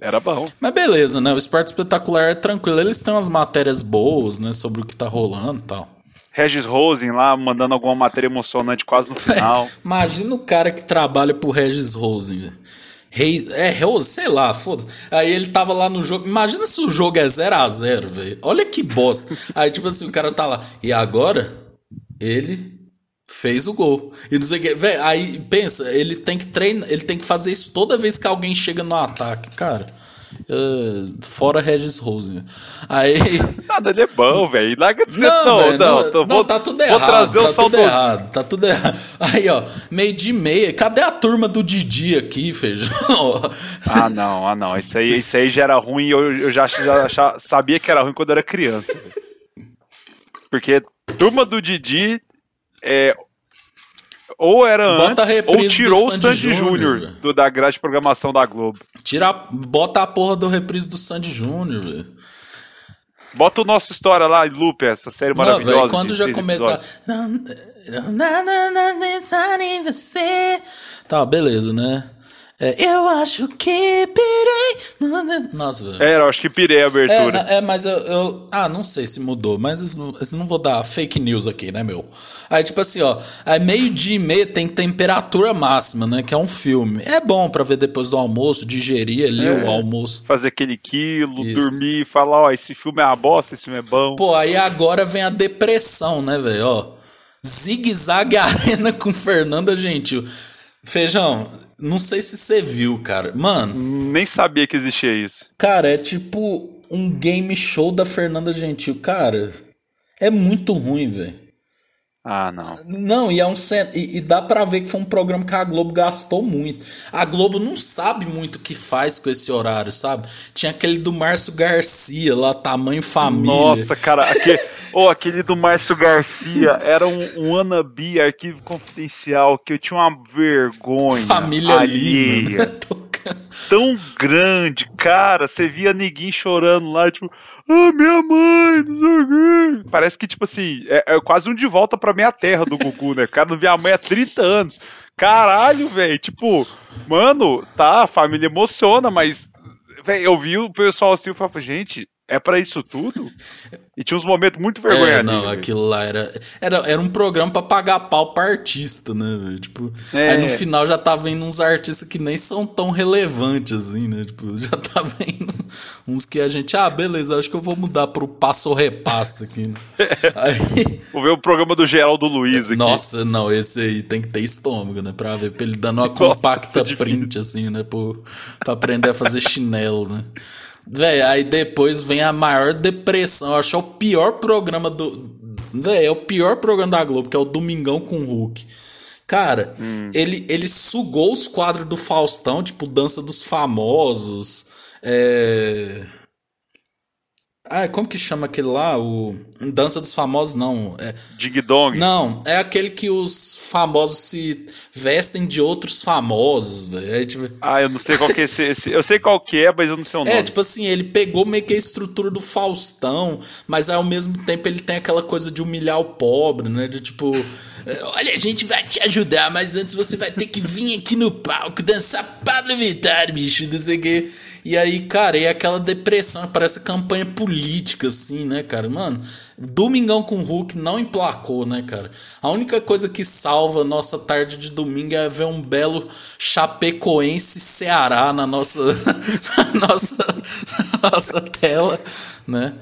Speaker 2: Era bom.
Speaker 1: Mas beleza, né? O esporte espetacular é tranquilo. Eles têm umas matérias boas, né? Sobre o que tá rolando e tal.
Speaker 2: Regis Rosen lá mandando alguma matéria emocionante quase no final.
Speaker 1: Imagina o cara que trabalha pro Regis Rosen, velho. Reis, é, Rose, sei lá, foda-se. Aí ele tava lá no jogo. Imagina se o jogo é 0 a 0 velho. Olha que bosta. Aí, tipo assim, o cara tá lá. E agora? Ele fez o gol. E não sei que. Velho, aí pensa, ele tem que treinar, ele tem que fazer isso toda vez que alguém chega no ataque, cara. Eh, fora Regis Rosen. Aí.
Speaker 2: Nada, ele é bom, velho. Larga de
Speaker 1: Não,
Speaker 2: não,
Speaker 1: velho,
Speaker 2: não,
Speaker 1: não,
Speaker 2: tô-
Speaker 1: não,
Speaker 2: vou-
Speaker 1: tá tudo errado. tá tudo errado, tá tudo errado. Aí, ó, meio de meia. Cadê a turma do Didi aqui, feijão?
Speaker 2: Ah, não, ah, não. Isso aí, isso aí já era ruim eu, eu já, já sabia que era ruim quando eu era criança. Porque turma do Didi é. Ou era
Speaker 1: Bota
Speaker 2: antes, ou tirou o
Speaker 1: Sandy Júnior,
Speaker 2: da grade de programação da Globo.
Speaker 1: Tira, bota a porra do reprise do Sandy Júnior, velho.
Speaker 2: Bota o nosso história lá loop, essa série
Speaker 1: Não,
Speaker 2: maravilhosa.
Speaker 1: velho, quando já começar.
Speaker 2: episódios.
Speaker 1: Tá, beleza, né? É, eu acho que pirei. Nossa, velho.
Speaker 2: É, eu acho que pirei a
Speaker 1: É,
Speaker 2: abertura.
Speaker 1: na- é, mas eu, eu- Ah, não sei se mudou, mas eu não, eu não vou dar fake news aqui, né, meu? Aí, tipo assim, ó. Aí, meio-dia e meia tem temperatura máxima, né? Que é um filme. É bom pra ver depois do almoço, digerir ali
Speaker 2: É.
Speaker 1: o almoço.
Speaker 2: Fazer aquele quilo,
Speaker 1: Isso.
Speaker 2: dormir e falar, ó, esse filme é uma bosta, esse filme é bom.
Speaker 1: Pô, aí agora vem a depressão, né, velho? Ó. Zigue Zague Arena com Fernanda Gentil. Feijão, não sei se você viu, cara. Mano,
Speaker 2: Nem sabia que existia isso.
Speaker 1: Cara, é tipo um game show da Fernanda Gentil. Cara, é muito ruim, velho.
Speaker 2: Ah, não.
Speaker 1: Não, e é um e, e dá pra ver que foi um programa que a Globo gastou muito. A Globo não sabe muito o que faz com esse horário, sabe? Tinha aquele do Márcio Garcia lá, tamanho família.
Speaker 2: Nossa, cara, aquele, oh, aquele do Márcio Garcia era um, um wannabe arquivo confidencial que eu tinha uma vergonha
Speaker 1: família
Speaker 2: alheia.
Speaker 1: Lima, né?
Speaker 2: Tão grande, cara. Você via ninguém chorando lá, tipo, ah, minha mãe, não sei o quê. Parece que, tipo assim, é, é quase um de volta pra minha terra do Gugu, né? Cara, não via a mãe há 30 anos. Caralho, velho. Tipo, mano, tá, a família emociona, mas. Velho, eu vi o pessoal assim e falava, gente, é pra isso tudo? E tinha uns momentos muito vergonha
Speaker 1: É,
Speaker 2: ali,
Speaker 1: não,
Speaker 2: velho.
Speaker 1: aquilo lá era, era. Era um programa pra pagar pau pra artista, né, velho? Tipo,
Speaker 2: É.
Speaker 1: aí no final já tá vendo uns artistas que nem são tão relevantes assim, né? Tipo, já tá vendo uns que a gente, ah, beleza, acho que eu vou mudar pro passo ou repasso aqui, né? Aí,
Speaker 2: Vou ver o programa do Geraldo Luiz aqui.
Speaker 1: nossa, não, esse aí tem que ter estômago, né? Pra ver, pra ele dando uma
Speaker 2: Nossa,
Speaker 1: compacta print, assim, né? Pro, pra aprender a fazer chinelo, né? Véi, aí depois vem a maior depressão. Eu acho que é o pior programa do. Véi, é o pior programa da Globo, que é o Domingão com o Hulk. Cara, ele, ele sugou os quadros do Faustão, tipo, Dança dos Famosos. É. Ah, como que chama aquele lá? O Dança dos Famosos, não. É...
Speaker 2: Ding Dong?
Speaker 1: Não, é aquele que os famosos se vestem de outros famosos, velho. É, tipo...
Speaker 2: Ah, eu não sei qual que é esse, esse, Eu sei qual que é, mas eu não sei o nome.
Speaker 1: É, tipo assim, ele pegou meio que a estrutura do Faustão, mas ao mesmo tempo ele tem aquela coisa de humilhar o pobre, né? De tipo, olha, a gente vai te ajudar, mas antes você vai ter que vir aqui no palco dançar Pablo Vittar, bicho, não sei o quê. E aí, cara, e aquela depressão, parece campanha política política, assim, né, cara? Mano, Domingão com Hulk não emplacou, né, cara? A única coisa que salva nossa tarde de domingo é ver um belo Chapecoense Ceará na nossa, na nossa, na nossa tela, né?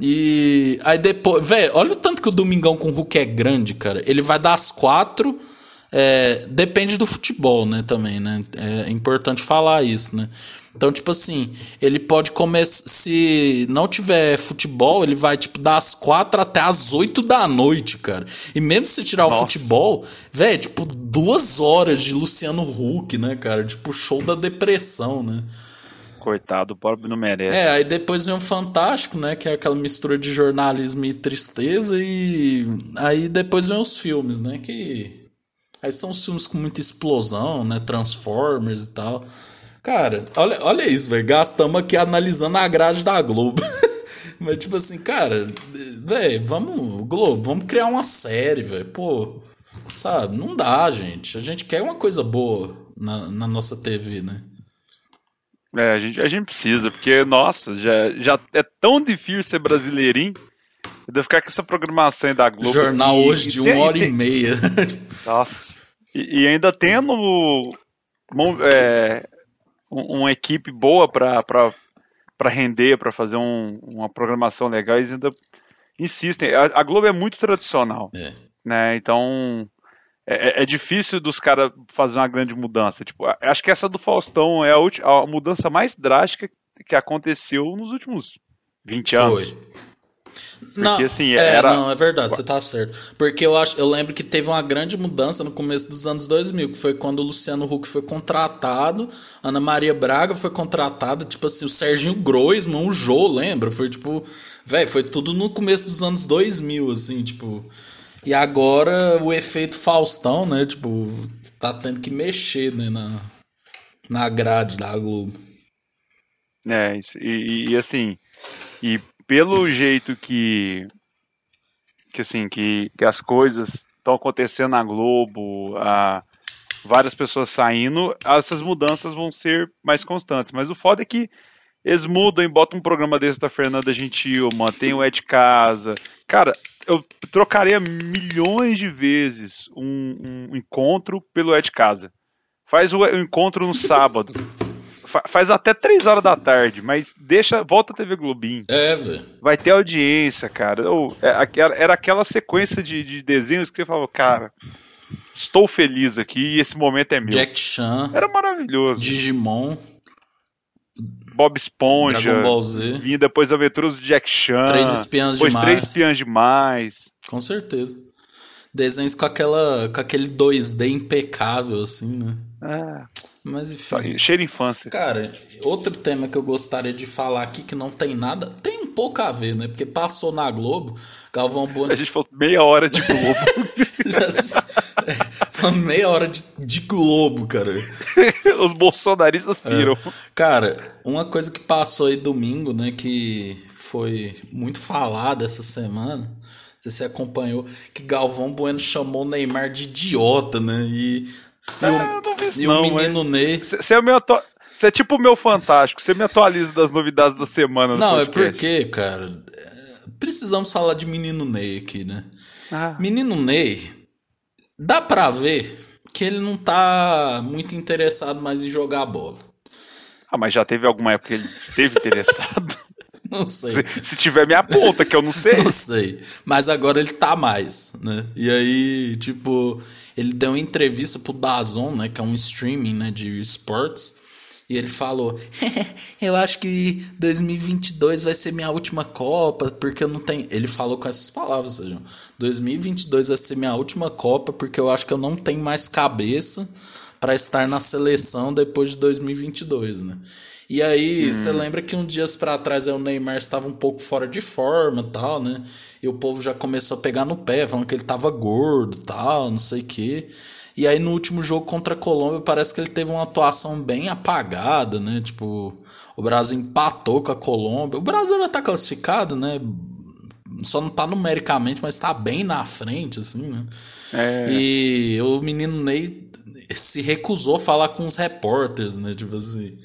Speaker 1: E aí depois, velho, olha o tanto que o Domingão com Hulk é grande, cara. Ele vai dar as quatro. É, depende do futebol, né, também, né? É importante falar isso, né? Então, tipo assim, ele pode começar. Se não tiver futebol, ele vai, tipo, das quatro até as oito da noite, cara. E mesmo se tirar Nossa. o futebol, velho, tipo, duas horas de Luciano Huck, né, cara? Tipo, show da depressão, né?
Speaker 2: Coitado, o pobre não merece.
Speaker 1: É, aí depois vem o Fantástico, né? Que é aquela mistura de jornalismo e tristeza. E aí depois vem os filmes, né? Que. Aí são os filmes com muita explosão, né? Transformers e tal. Cara, olha, olha isso, velho. Gastamos aqui analisando a grade da Globo. Mas, tipo assim, cara, velho, vamos, Globo, vamos criar uma série, velho. Pô, sabe? Não dá, gente. A gente quer uma coisa boa na, na nossa TV, né?
Speaker 2: É, a gente, a gente precisa, porque, nossa, já, já é tão difícil ser brasileirinho. Deve ficar com essa programação aí da Globo.
Speaker 1: Jornal assim, hoje de uma hora e meia.
Speaker 2: Nossa. E, e ainda tendo é, uma equipe boa para render, para fazer um, uma programação legal, eles ainda insistem. A, a Globo é muito tradicional, é. né? Então é, é, é difícil dos caras fazer uma grande mudança. Tipo, acho que essa do Faustão é a, a mudança mais drástica que aconteceu nos últimos 20 anos. Foi.
Speaker 1: Porque, não, assim, é, era... não, é verdade, você tá certo. Porque eu acho, eu lembro que teve uma grande mudança no começo dos anos 2000, que foi quando o Luciano Huck foi contratado, Ana Maria Braga foi contratada, tipo assim, o Serginho Groisman, o Jô, lembra? Foi tipo, velho, foi tudo no começo dos anos 2000, assim, tipo. E agora o efeito Faustão, né, tipo, tá tendo que mexer, né, na, na grade da Globo.
Speaker 2: É, e, e assim, e pelo jeito que que assim que, que as coisas estão acontecendo na Globo, a, várias pessoas saindo, essas mudanças vão ser mais constantes. Mas o foda é que eles mudam e botam um programa desse da Fernanda Gentil, mantém o Ed Casa. Cara, eu trocaria milhões de vezes um, um encontro pelo Ed Casa. Faz o, o encontro no sábado faz até 3 horas da tarde, mas deixa, volta a TV Globinho.
Speaker 1: É, velho.
Speaker 2: Vai ter audiência, cara. Ou, é, era aquela sequência de, de desenhos que você falava, cara, estou feliz aqui e esse momento é meu.
Speaker 1: Jack Chan.
Speaker 2: Era maravilhoso.
Speaker 1: Digimon.
Speaker 2: Bob Esponja.
Speaker 1: Dragon Ball Z.
Speaker 2: Vinha depois Aventuras de Jack Chan.
Speaker 1: Três espiãs
Speaker 2: depois
Speaker 1: demais.
Speaker 2: Três espiãs demais.
Speaker 1: Com certeza. Desenhos com, aquela, com aquele 2D impecável, assim, né?
Speaker 2: É.
Speaker 1: Mas enfim.
Speaker 2: Cheira infância.
Speaker 1: Cara, outro tema que eu gostaria de falar aqui que não tem nada, tem um pouco a ver, né? Porque passou na Globo, Galvão Bueno.
Speaker 2: A gente falou meia hora de Globo.
Speaker 1: é, meia hora de, de Globo, cara.
Speaker 2: Os bolsonaristas piram. É.
Speaker 1: Cara, uma coisa que passou aí domingo, né? Que foi muito falada essa semana você acompanhou que Galvão Bueno chamou Neymar de idiota, né? E
Speaker 2: e o, e
Speaker 1: não, o menino. Ney.
Speaker 2: Você é, meu é tipo o meu fantástico, você me atualiza das novidades da semana.
Speaker 1: Não, é porque, cara, precisamos falar de menino Ney aqui, né? Ah. Menino Ney, dá pra ver que ele não tá muito interessado mais em jogar bola.
Speaker 2: Ah, mas já teve alguma época que ele esteve interessado?
Speaker 1: Não sei.
Speaker 2: Se, se, tiver, me aponta, que eu não sei.
Speaker 1: não sei. Mas agora ele tá mais, né? E aí, tipo, ele deu uma entrevista pro Dazon, né? Que é um streaming, né? De esportes. E ele falou: Eu acho que 2022 vai ser minha última Copa, porque eu não tenho. Ele falou com essas palavras, Sejam. 2022 vai ser minha última Copa, porque eu acho que eu não tenho mais cabeça para estar na seleção depois de 2022, né? E aí, você hum. lembra que um dias para trás o Neymar estava um pouco fora de forma tal, né? E o povo já começou a pegar no pé, falando que ele tava gordo tal, não sei o quê. E aí no último jogo contra a Colômbia parece que ele teve uma atuação bem apagada, né? Tipo, o Brasil empatou com a Colômbia. O Brasil já tá classificado, né? Só não tá numericamente, mas tá bem na frente, assim, né? É. E o menino Ney se recusou a falar com os repórteres, né? Tipo assim.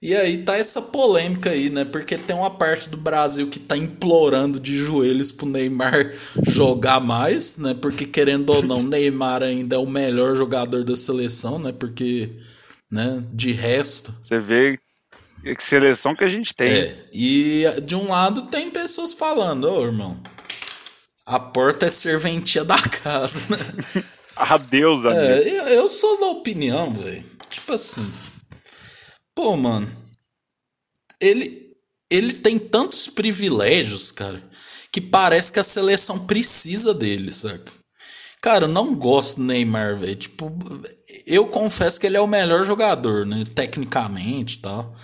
Speaker 1: E aí tá essa polêmica aí, né? Porque tem uma parte do Brasil que tá implorando de joelhos pro Neymar jogar mais, né? Porque querendo ou não, Neymar ainda é o melhor jogador da seleção, né? Porque, né, de resto.
Speaker 2: Você vê que seleção que a gente tem. É,
Speaker 1: e de um lado tem pessoas falando, ô irmão, a porta é serventia da casa, né?
Speaker 2: Adeus, amigo.
Speaker 1: É, eu, eu sou da opinião, velho. Tipo assim. Pô, mano. Ele, ele tem tantos privilégios, cara, que parece que a seleção precisa dele, saca? Cara, eu não gosto do Neymar, velho. Tipo, eu confesso que ele é o melhor jogador, né? Tecnicamente e tal.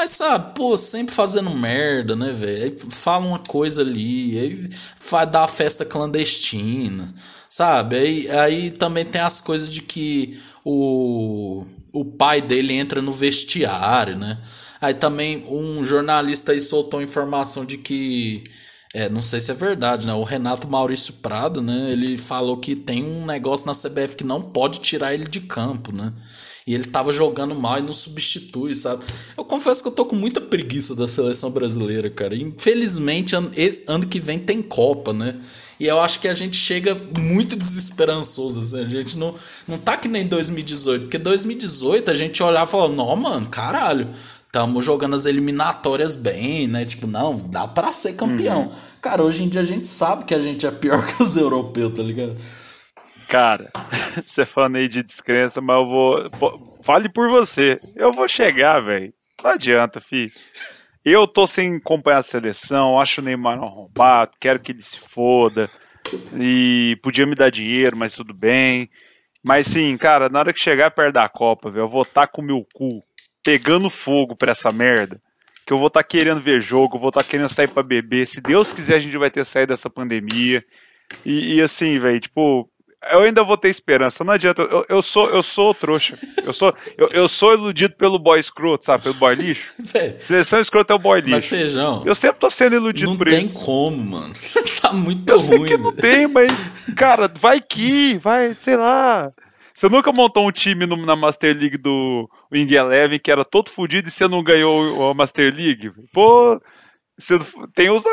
Speaker 1: Mas, sabe, pô, sempre fazendo merda, né, velho? Aí fala uma coisa ali, aí vai dar a festa clandestina, sabe? Aí, aí também tem as coisas de que o, o pai dele entra no vestiário, né? Aí também um jornalista aí soltou informação de que. É, não sei se é verdade, né? O Renato Maurício Prado, né? Ele falou que tem um negócio na CBF que não pode tirar ele de campo, né? E ele tava jogando mal e não substitui, sabe? Eu confesso que eu tô com muita preguiça da seleção brasileira, cara. Infelizmente, ano, ano que vem tem Copa, né? E eu acho que a gente chega muito desesperançoso, assim. A gente não, não tá que nem 2018. Porque 2018 a gente olhava e falava, não, mano, caralho. Tamo jogando as eliminatórias bem, né? Tipo, não, dá pra ser campeão. Uhum. Cara, hoje em dia a gente sabe que a gente é pior que os europeus, tá ligado?
Speaker 2: Cara, você falando aí de descrença, mas eu vou. Fale por você. Eu vou chegar, velho. Não adianta, fi. Eu tô sem acompanhar a seleção, acho o Neymar arrombado, quero que ele se foda. E podia me dar dinheiro, mas tudo bem. Mas sim, cara, na hora que chegar perto da Copa, velho, eu vou estar tá com o meu cu pegando fogo pra essa merda. Que eu vou estar tá querendo ver jogo, vou estar tá querendo sair para beber. Se Deus quiser, a gente vai ter saído dessa pandemia. E, e assim, velho, tipo, eu ainda vou ter esperança. Não adianta. Eu, eu sou eu sou trouxa. Eu sou eu, eu sou iludido pelo boy escroto, sabe? Pelo boy lixo. Seleção escrota é o boy lixo.
Speaker 1: Mas feijão.
Speaker 2: Eu sempre tô sendo iludido por
Speaker 1: isso.
Speaker 2: Não
Speaker 1: tem como, mano. tá muito eu ruim.
Speaker 2: Sei que não tem, mas cara, vai que, vai, sei lá. Você nunca montou um time no, na Master League do Wing Eleven que era todo fodido e você não ganhou a Master League? Pô, você tem os.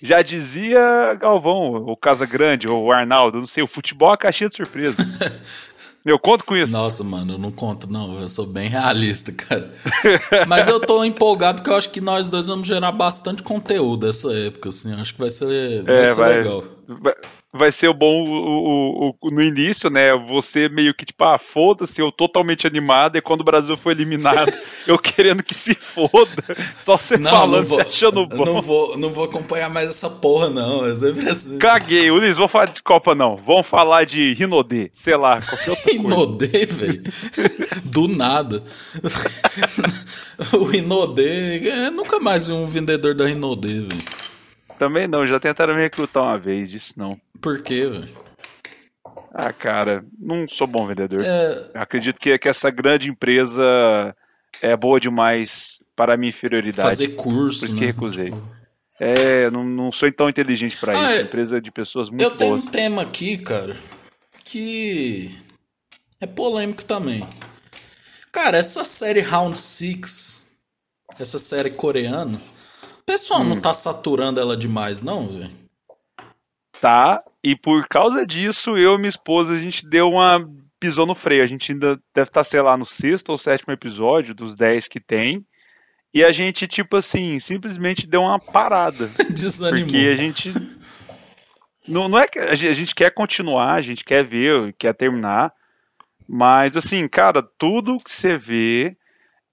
Speaker 2: Já dizia Galvão, o Casa Grande, ou o Arnaldo, não sei, o futebol é a caixinha de surpresa. eu conto com isso.
Speaker 1: Nossa, mano, eu não conto, não. Eu sou bem realista, cara. Mas eu tô empolgado porque eu acho que nós dois vamos gerar bastante conteúdo dessa época, assim. Acho que vai ser, vai é, ser vai, legal.
Speaker 2: Vai, vai ser bom o, o, o, no início, né? Você meio que tipo, ah, foda-se, eu totalmente animado, e quando o Brasil foi eliminado, eu querendo que se foda, só você não, falando, não vou, achando bom.
Speaker 1: Não vou, não vou acompanhar mais essa porra, não. É sempre assim.
Speaker 2: Caguei, Ulisses, vou falar de Copa, não. Vamos falar de Rinodê, sei lá, qualquer outra
Speaker 1: Rinodê, velho? Do nada. o Rinodê, é, nunca mais vi um vendedor da Rinodê, velho.
Speaker 2: Também não, já tentaram me recrutar uma vez, disse não.
Speaker 1: Por quê, velho?
Speaker 2: Ah, cara, não sou bom vendedor. É... Acredito que, que essa grande empresa é boa demais para a minha inferioridade.
Speaker 1: Fazer curso,
Speaker 2: Por isso
Speaker 1: né?
Speaker 2: que recusei. Tipo... É, não, não sou tão inteligente para ah, isso. É... Empresa de pessoas muito
Speaker 1: Eu
Speaker 2: boas.
Speaker 1: tenho um tema aqui, cara, que é polêmico também. Cara, essa série Round 6, essa série coreana, pessoal hum. não tá saturando ela demais, não, velho?
Speaker 2: Tá, e por causa disso, eu e minha esposa, a gente deu uma pisou no freio. A gente ainda deve estar, tá, sei lá, no sexto ou sétimo episódio dos dez que tem. E a gente, tipo assim, simplesmente deu uma parada.
Speaker 1: Desanimou.
Speaker 2: Porque a gente. Não, não é que a gente quer continuar, a gente quer ver, quer terminar. Mas, assim, cara, tudo que você vê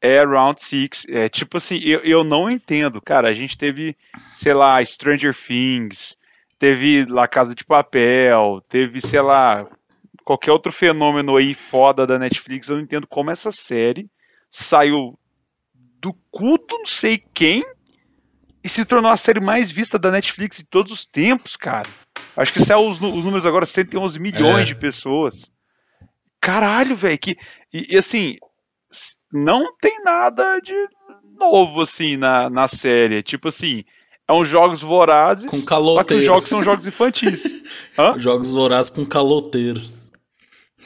Speaker 2: é Round Six. É tipo assim, eu, eu não entendo, cara. A gente teve, sei lá, Stranger Things, teve La Casa de Papel, teve, sei lá, qualquer outro fenômeno aí foda da Netflix, eu não entendo como essa série saiu do culto não sei quem e se tornou a série mais vista da Netflix de todos os tempos, cara. Acho que saiu os, os números agora, 111 milhões é. de pessoas. Caralho, velho, que e, e, assim, não tem nada de novo assim na, na série, tipo assim, é uns jogos vorazes,
Speaker 1: com caloteiro. só que
Speaker 2: os jogos são jogos infantis.
Speaker 1: jogos vorazes com caloteiro.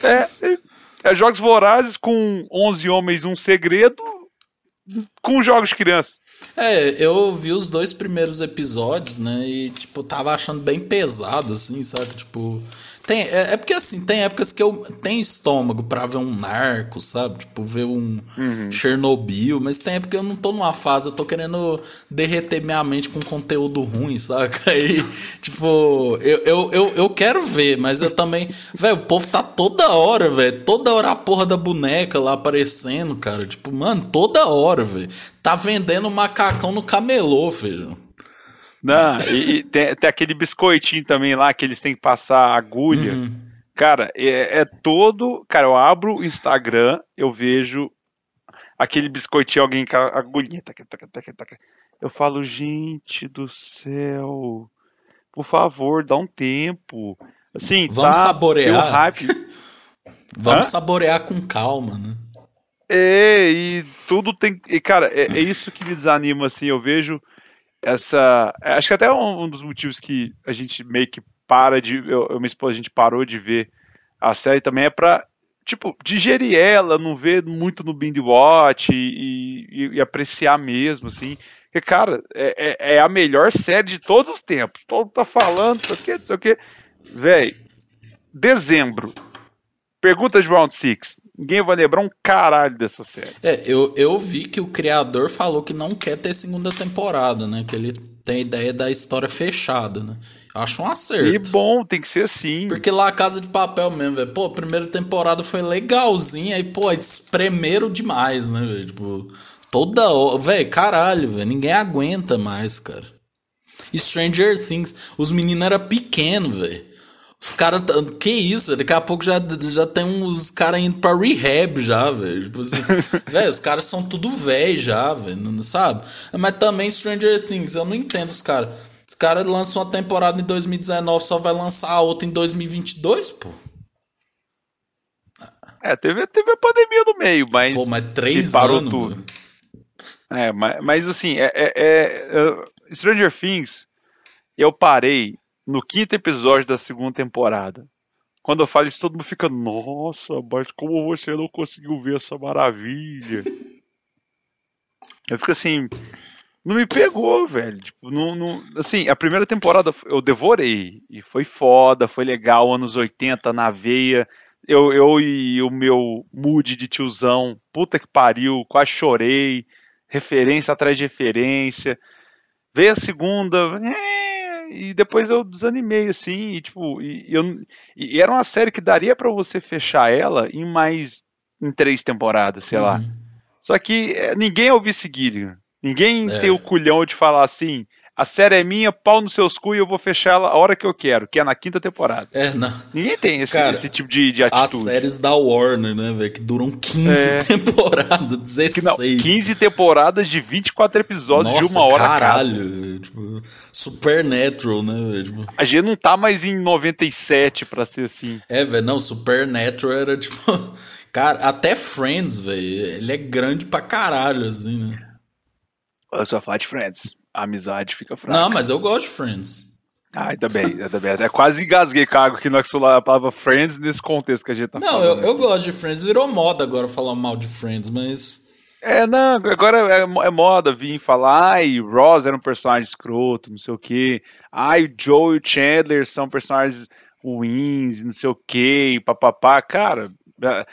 Speaker 2: É, é, é jogos vorazes com 11 homens um segredo com jogos de criança.
Speaker 1: É, eu vi os dois primeiros episódios, né? E, tipo, tava achando bem pesado, assim, sabe? Tipo. Tem, é, é porque assim, tem épocas que eu tenho estômago para ver um narco, sabe? Tipo, ver um uhum. Chernobyl, mas tem época que eu não tô numa fase, eu tô querendo derreter minha mente com conteúdo ruim, saca? Aí, tipo, eu, eu, eu, eu quero ver, mas eu também. Velho, o povo tá toda hora, velho. Toda hora a porra da boneca lá aparecendo, cara. Tipo, mano, toda hora, velho. Tá vendendo macacão no camelô, filho.
Speaker 2: Não, e, e tem, tem, aquele biscoitinho também lá que eles têm que passar agulha. Uhum. Cara, é, é, todo. Cara, eu abro o Instagram, eu vejo aquele biscoitinho, alguém com a agulhinha. Taca, taca, taca, taca. Eu falo, gente do céu, por favor, dá um tempo. Assim,
Speaker 1: Vamos tá, saborear. Vamos Hã? saborear com calma, né?
Speaker 2: É, e tudo tem. E, cara, é, é isso que me desanima, assim. Eu vejo essa. Acho que até um, dos motivos que a gente meio que para de. Eu, eu minha esposa, a gente parou de ver a série também é pra, tipo, digerir ela, não ver muito no Binge Watch e, e, e apreciar mesmo, assim. Porque, cara, é, é, é, a melhor série de todos os tempos. Todo tá falando, não sei o que, não sei o que. Véi, dezembro. Pergunta de Round 6 ninguém vai lembrar um caralho dessa série.
Speaker 1: É, eu, eu vi que o criador falou que não quer ter segunda temporada, né? Que ele tem a ideia da história fechada, né? Acho um acerto.
Speaker 2: E bom, tem que ser assim.
Speaker 1: Porque lá a Casa de Papel mesmo, velho. Pô, a primeira temporada foi legalzinha, aí, pô, espremeram demais, né, velho? Tipo, toda hora. Velho, caralho, velho. Ninguém aguenta mais, cara. Stranger Things, os meninos eram pequenos, velho. Os caras. Que isso? Daqui a pouco já, já tem uns caras indo pra rehab já, velho. Tipo assim, velho, os caras são tudo velho já, velho. Sabe? Mas também Stranger Things, eu não entendo os caras. Os caras lançam uma temporada em 2019, só vai lançar a outra em 2022, pô.
Speaker 2: É, teve, teve a pandemia no meio, mas.
Speaker 1: Pô, mas três parou anos.
Speaker 2: Tudo. É, mas, mas assim, é, é, é, Stranger Things, eu parei no quinto episódio da segunda temporada. Quando eu falo isso, todo mundo fica, nossa, mas como você não conseguiu ver essa maravilha? eu fico assim, não me pegou, velho. Tipo, não, não, assim, a primeira temporada eu devorei. E foi foda, foi legal, anos 80 na veia. Eu, eu e o meu mood de tiozão, puta que pariu, quase chorei. Referência atrás de referência. Veio a segunda, é, e depois eu desanimei, assim, e tipo, e, eu, e era uma série que daria para você fechar ela em mais, em três temporadas, sei uhum. lá. Só que é, ninguém é o vice Ninguém é. tem o culhão de falar assim, a série é minha, pau nos seus cu e eu vou fechar ela a hora que eu quero, que é na quinta temporada.
Speaker 1: É, não.
Speaker 2: Ninguém tem esse, Cara, esse tipo de, de atitude.
Speaker 1: As séries da Warner, né, velho, que duram 15 é. temporadas, 16. Que não,
Speaker 2: 15 temporadas de 24 episódios Nossa, de uma hora
Speaker 1: caralho, cada. Tipo, Supernatural, né, velho. Tipo...
Speaker 2: A gente não tá mais em 97 pra ser assim.
Speaker 1: É, velho, não, Supernatural era tipo. Cara, até Friends, velho, ele é grande pra caralho, assim, né.
Speaker 2: Eu só falo de Friends a amizade fica fraca.
Speaker 1: Não, mas eu gosto de Friends.
Speaker 2: Ah, ainda bem, ainda bem. É quase engasguei cago aqui no que a palavra Friends nesse contexto que a gente tá
Speaker 1: não, falando. Não, eu, eu gosto de Friends. Virou moda agora falar mal de Friends, mas.
Speaker 2: É, não, agora é, é moda vir falar, ai, Ross era um personagem escroto, não sei o quê. Ai, Joe e o Chandler são personagens ruins, não sei o quê, papapá. Cara, é,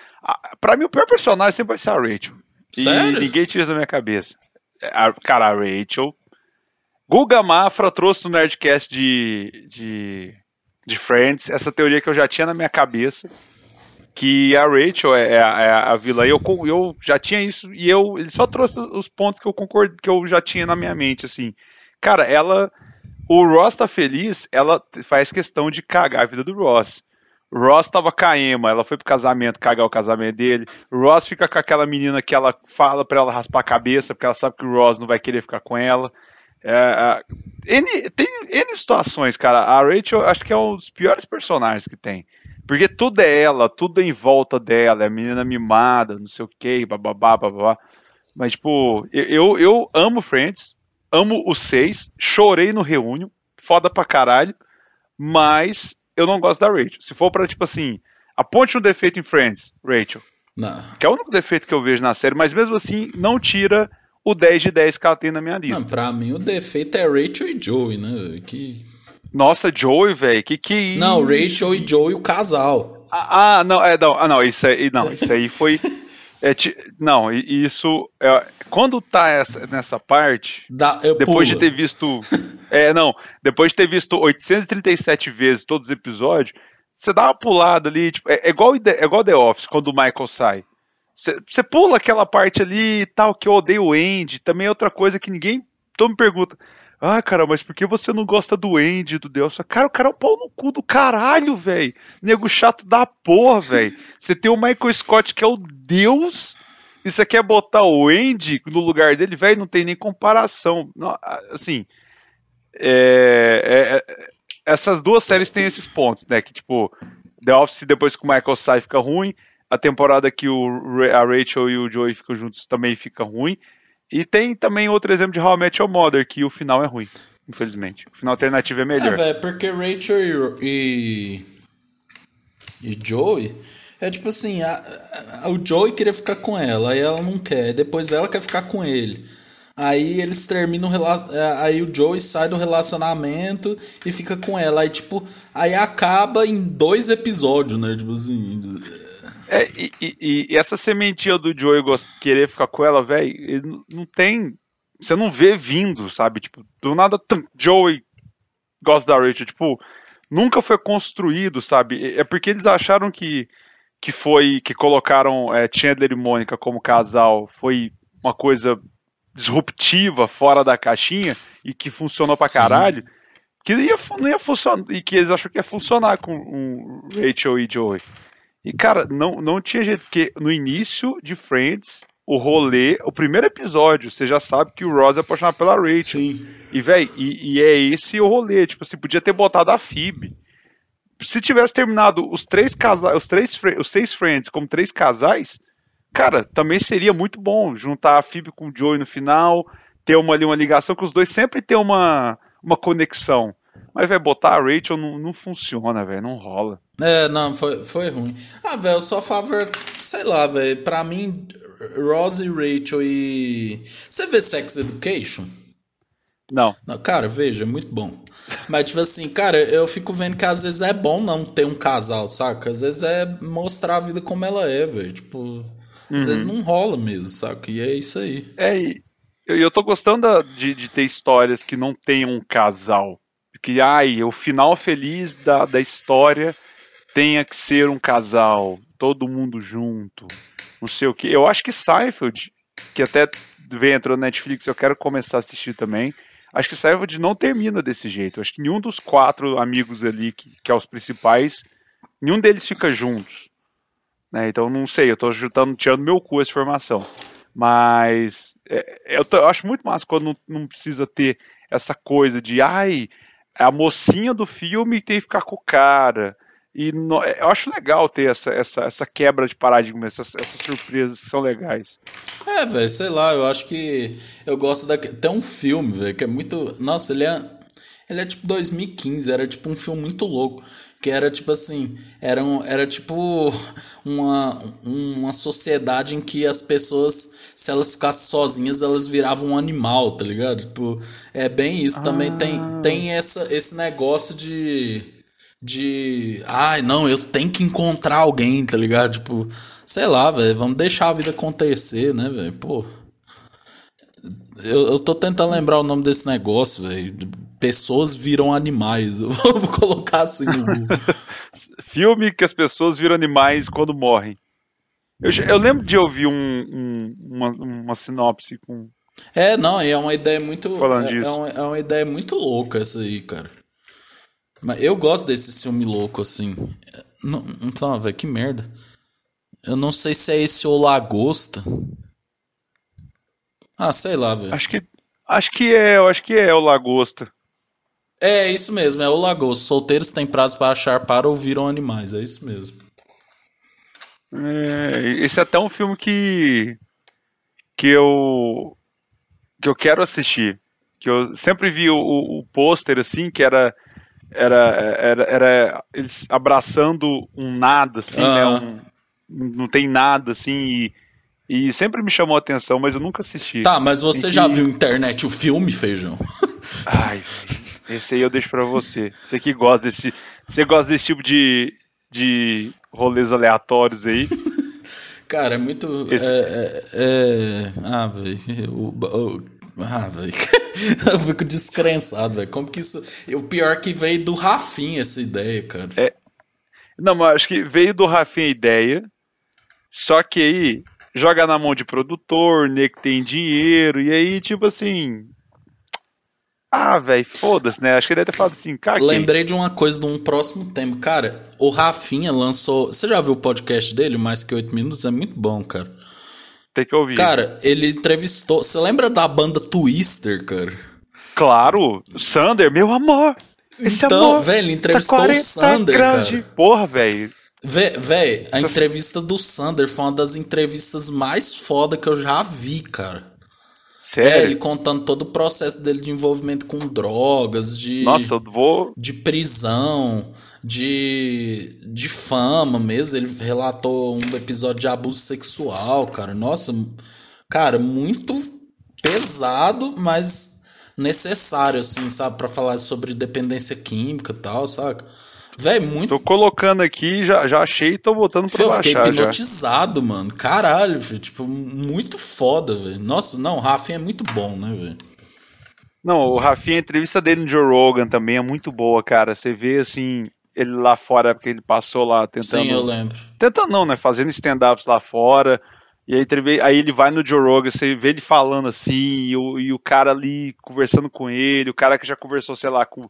Speaker 2: pra mim o pior personagem sempre vai ser a Rachel.
Speaker 1: Sério?
Speaker 2: E ninguém tira isso da minha cabeça. A, cara, a Rachel Guga Mafra trouxe no Nerdcast de, de, de Friends essa teoria que eu já tinha na minha cabeça. Que a Rachel é, é, a, é a vilã. Eu, eu já tinha isso e eu ele só trouxe os pontos que eu concordo que eu já tinha na minha mente assim. Cara, ela o Ross tá feliz, ela faz questão de cagar a vida do Ross. Ross tava com a Emma, ela foi pro casamento, cagar o casamento dele. Ross fica com aquela menina que ela fala pra ela raspar a cabeça, porque ela sabe que o Ross não vai querer ficar com ela. É, é, N, tem N situações, cara. A Rachel acho que é um dos piores personagens que tem. Porque tudo é ela, tudo é em volta dela, é a menina mimada, não sei o que, bababá, babá. Mas, tipo, eu, eu amo Friends, amo os seis, chorei no reúnio, foda pra caralho, mas eu não gosto da Rachel. Se for pra, tipo assim, aponte um defeito em Friends, Rachel.
Speaker 1: Não.
Speaker 2: Que é o único defeito que eu vejo na série, mas mesmo assim, não tira o 10 de 10 que ela tem na minha lista.
Speaker 1: Não, pra mim o defeito é Rachel e Joey, né? Que...
Speaker 2: Nossa, Joey, velho, que que
Speaker 1: Não, Rachel e Joey, o casal.
Speaker 2: Ah, ah, não, é, não, ah, não, isso aí, não, isso aí foi é, ti- não, isso é, quando tá essa, nessa parte,
Speaker 1: Dá,
Speaker 2: depois
Speaker 1: pulo.
Speaker 2: de ter visto, é, não, depois de ter visto 837 vezes todos os episódios, você dá uma pulada ali, tipo, é, é igual é igual The Office quando o Michael sai. Você pula aquela parte ali e tal, que eu odeio o Andy. Também é outra coisa que ninguém. Todo me pergunta. Ah, cara, mas por que você não gosta do Andy, do Deus? Cara, o cara é um pau no cu do caralho, velho. Nego chato da porra, velho. Você tem o Michael Scott, que é o Deus, e você quer botar o Andy no lugar dele, velho, não tem nem comparação. Assim. é- é- é- essas duas séries têm esses pontos, né? Que, tipo, The Office, depois que o Michael sai, fica ruim. A temporada que o, a Rachel e o Joey ficam juntos também fica ruim. E tem também outro exemplo de How I Met Your Mother, que o final é ruim, infelizmente. O final alternativo é
Speaker 1: É,
Speaker 2: melhor.
Speaker 1: velho, porque Rachel e, e, e Joey é tipo assim, a- a- o Joey queria ficar com ela, aí ela não quer, depois ela quer ficar com ele. Aí eles terminam o é, aí o Joey sai do relacionamento e fica com ela. Aí tipo, aí acaba em dois episódios, né? Tipo assim,
Speaker 2: É, e, e- e essa sementinha do Joey querer ficar com ela, velho, não tem. Você não vê vindo, sabe? Tipo, do nada, tum, Joey gosta da Rachel. Tipo, nunca foi construído, sabe? É porque eles acharam que, que foi. que colocaram é, Chandler e Mônica como casal foi uma coisa disruptiva, fora da caixinha, e que funcionou pra
Speaker 1: Sim.
Speaker 2: caralho. Que ia, fu- não ia funcionar. E que eles acham que ia funcionar com um Rachel e Joey. E, cara, não, não tinha jeito, porque no início de Friends, o rolê, o primeiro episódio, você já sabe que o Ross é apaixonado pela Rachel.
Speaker 1: sim.
Speaker 2: E, véi, e, e é esse o rolê. Tipo assim, podia ter botado a Phoebe. Se tivesse terminado os três casais, os três, os seis Friends como três casais, cara, também seria muito bom juntar a Phoebe com o Joey no final, ter uma ali uma ligação que os dois sempre tem uma, uma conexão. Mas, vai botar a Rachel não, não funciona, velho, não rola.
Speaker 1: É, não, foi, foi ruim. Ah, velho, eu sou a favor. Sei lá, velho. Pra mim, Ross e Rachel e. Você vê Sex Education?
Speaker 2: Não.
Speaker 1: Não, cara, veja, é muito bom. Mas, tipo assim, cara, eu fico vendo que às vezes é bom não ter um casal, saca? Às vezes é mostrar a vida como ela é, velho. Tipo, às vezes não rola mesmo, saca? E é isso aí.
Speaker 2: É, e eu, eu tô gostando de, de ter histórias que não tenham um casal. Que, ai, o final feliz da, da história tenha que ser um casal, todo mundo junto, não sei o que. Eu acho que Seinfeld, que até vem entrou na Netflix, eu quero começar a assistir também. Acho que Seinfeld não termina desse jeito. Acho que nenhum dos quatro amigos ali, que, que é os principais, nenhum deles fica juntos. Né? Então não sei, eu tô chutando, tirando meu cu essa informação. Mas é, eu, eu acho muito massa quando não, não precisa ter essa coisa de ai, a mocinha do filme tem que ficar com o cara. E no- eu acho legal ter essa, essa, essa quebra de paradigma, essas, essas surpresas que são legais.
Speaker 1: É, velho, sei lá, eu acho que eu gosto da. Tem um filme, velho, que é muito. Nossa, ele é. Ele é tipo 2015, era tipo um filme muito louco. Que era tipo assim. Era, um, era tipo uma, uma sociedade em que as pessoas, se elas ficassem sozinhas, elas viravam um animal, tá ligado? Tipo, é bem isso. Também tem, tem essa, esse negócio de de. Ai, não, eu tenho que encontrar alguém, tá ligado? Tipo, sei lá, velho, vamos deixar a vida acontecer, né, velho? Pô. Eu, eu tô tentando lembrar o nome desse negócio, velho. Pessoas viram animais. Eu vou colocar assim no Google.
Speaker 2: Filme que as pessoas viram animais quando morrem. Eu, eu lembro de ouvir um, um- uma, uma sinopse com.
Speaker 1: É, não, é uma ideia muito.
Speaker 2: Falando
Speaker 1: É,
Speaker 2: disso.
Speaker 1: é, uma, é uma ideia muito louca essa aí, cara. Mas eu gosto desse filme louco, assim. Não, então, velho, que merda. Eu não sei se é esse ou Lagosta. Ah, sei lá, velho.
Speaker 2: Acho que, acho que é, eu acho que é o Lagosta.
Speaker 1: É, isso mesmo, é o Lagosta. Solteiros têm prazo para achar para ou viram animais, é isso mesmo.
Speaker 2: É, esse é até um filme que que eu que eu quero assistir. Que eu sempre vi o, o, o pôster assim, que era era, era, era eles abraçando um nada, assim, né?
Speaker 1: Ah.
Speaker 2: Um, não tem nada, assim, e, e sempre me chamou a atenção, mas eu nunca assisti.
Speaker 1: Tá, mas você
Speaker 2: Tem
Speaker 1: já
Speaker 2: que-
Speaker 1: viu internet o filme, Feijão?
Speaker 2: Ai, esse aí eu deixo pra você. Você que gosta desse, você gosta desse tipo de, de rolês aleatórios aí.
Speaker 1: Cara, é muito.
Speaker 2: Esse-
Speaker 1: É, é, é- Ah, velho. Ah, velho. Eu fico descrençado, velho. Como que isso. O pior é que veio do Rafinha essa ideia, cara.
Speaker 2: Não, mas acho que veio do Rafinha a ideia, só que aí joga na mão de produtor, né, que tem dinheiro, e aí, tipo assim. Ah, velho, foda-se, né? Acho que ele deve ter falado assim, cara.
Speaker 1: Lembrei de uma coisa de um próximo tema. Cara, o Rafinha lançou. Você já viu o podcast dele, Mais Que Oito Minutos? É muito bom, cara.
Speaker 2: Tem que ouvir.
Speaker 1: Cara, ele entrevistou. Você lembra da banda Twister, cara?
Speaker 2: Claro, o Sander, meu amor. Esse
Speaker 1: Então,
Speaker 2: amor
Speaker 1: velho, ele
Speaker 2: tá
Speaker 1: entrevistou o
Speaker 2: 40
Speaker 1: Sander,
Speaker 2: graus
Speaker 1: cara.
Speaker 2: Porra, velho.
Speaker 1: Vé, véi, a
Speaker 2: Essa-
Speaker 1: entrevista do Sander foi uma das entrevistas mais foda que eu já vi, cara. É,
Speaker 2: Sério?
Speaker 1: ele contando todo o processo dele de envolvimento com drogas, de,
Speaker 2: Nossa, eu vou.
Speaker 1: de prisão, de, de fama mesmo. Ele relatou um episódio de abuso sexual, cara. Nossa, cara, muito pesado, mas necessário, assim, sabe? Pra falar sobre dependência química e tal, saca? Véi, muito
Speaker 2: Tô colocando aqui, já, já achei e tô botando pra
Speaker 1: Fê, eu fiquei
Speaker 2: baixar já.
Speaker 1: hipnotizado, mano. Caralho, filho. Tipo, muito foda, velho. Nossa, não, o Rafinha é muito bom, né, velho?
Speaker 2: Não, o Rafinha, a entrevista dele no Joe Rogan também é muito boa, cara. Você vê, assim, ele lá fora, porque ele passou lá tentando...
Speaker 1: Sim, eu lembro.
Speaker 2: Tentando não, né? Fazendo stand-ups lá fora. E aí, aí ele vai no Joe Rogan, você vê ele falando assim, e o, e o cara ali conversando com ele, o cara que já conversou, sei lá, com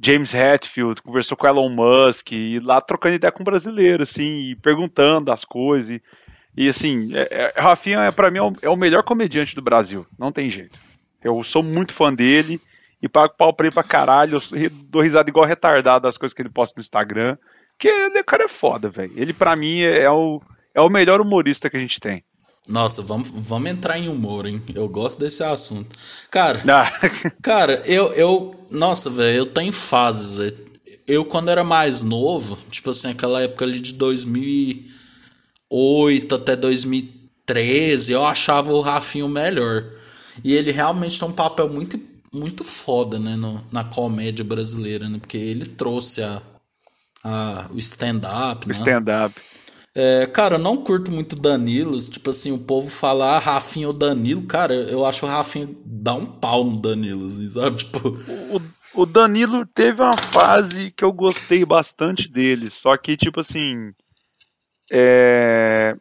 Speaker 2: James Hetfield, conversou com Elon Musk, e lá trocando ideia com brasileiro, assim, perguntando as coisas. E, e, assim, é, é, Rafinha, é, pra mim, é o, é o melhor comediante do Brasil. Não tem jeito. Eu sou muito fã dele e pago pau pra ele pra caralho. Eu dou risada igual retardado das coisas que ele posta no Instagram. Porque o cara é foda, velho. Ele, pra mim, é, é o, é o melhor humorista que a gente tem.
Speaker 1: Nossa, vamos, vamos entrar em humor, hein? Eu gosto desse assunto. Cara,
Speaker 2: Ah,
Speaker 1: cara, eu, eu. Nossa, velho, eu tenho fases. Eu, quando era mais novo, tipo assim, aquela época ali de 2008 até 2013, eu achava o Rafinho melhor. E ele realmente tem um papel muito, muito foda, né, no- na comédia brasileira, né? Porque ele trouxe a, a, o stand-up, né?
Speaker 2: stand-up.
Speaker 1: É, cara, eu não curto muito Danilo. Tipo assim, o povo fala ah, Rafinha ou Danilo. Cara, eu acho o Rafinha dar um pau no Danilo, assim, sabe? Tipo,
Speaker 2: O, o Danilo teve uma fase que eu gostei bastante dele. Só que, tipo assim. É.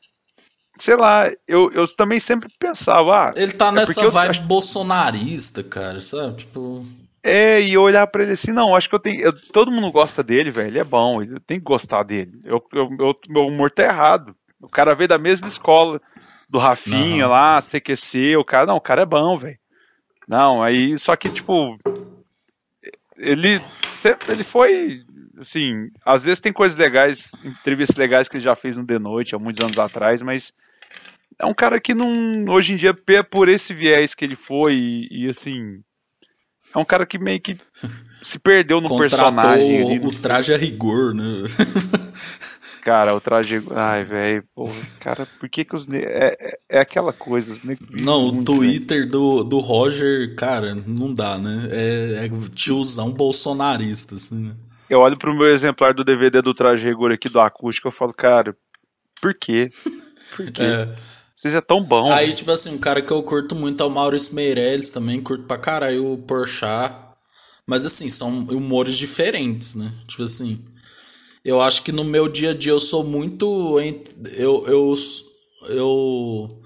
Speaker 2: Sei lá, eu, eu também sempre pensava, ah,
Speaker 1: ele tá
Speaker 2: É
Speaker 1: nessa
Speaker 2: porque eu
Speaker 1: vibe bolsonarista, cara, sabe? Tipo,
Speaker 2: É, e eu olhar pra ele assim, não, acho que eu tenho. eu- todo mundo gosta dele, velho. Ele é bom, eu tenho que gostar dele. Eu, eu- eu- meu humor tá errado. O cara veio da mesma escola do Rafinha lá, CQC, o cara, não, o cara é bom, velho. Não, aí, só que, tipo. Ele. sempre- Ele foi. Assim, às vezes tem coisas legais, entrevistas legais que ele já fez no The Noite há muitos anos atrás, mas é um cara que não. Hoje em dia, por esse viés que ele foi, e, e, assim. É um cara que meio que se perdeu no
Speaker 1: contratou
Speaker 2: personagem.
Speaker 1: o, o traje a rigor, né?
Speaker 2: Cara, o traje. Ai, velho, cara, por que que os. ne- É, é, é aquela coisa. Os vivem
Speaker 1: Não, o
Speaker 2: velho.
Speaker 1: Twitter do, do Roger, cara, não dá, né? É, é tiozão bolsonarista, assim, né?
Speaker 2: Eu olho pro meu exemplar do DVD do traje rigor aqui do acústico eu falo, cara, por quê? Por quê?
Speaker 1: É.
Speaker 2: Vocês é tão bom.
Speaker 1: Aí, tipo assim, um cara que eu curto muito é o Maurício Meirelles também, curto pra caralho o Porchat. Mas assim, são humores diferentes, né? Tipo assim, eu acho que no meu dia a dia eu sou muito. ent- Eu. Eu. eu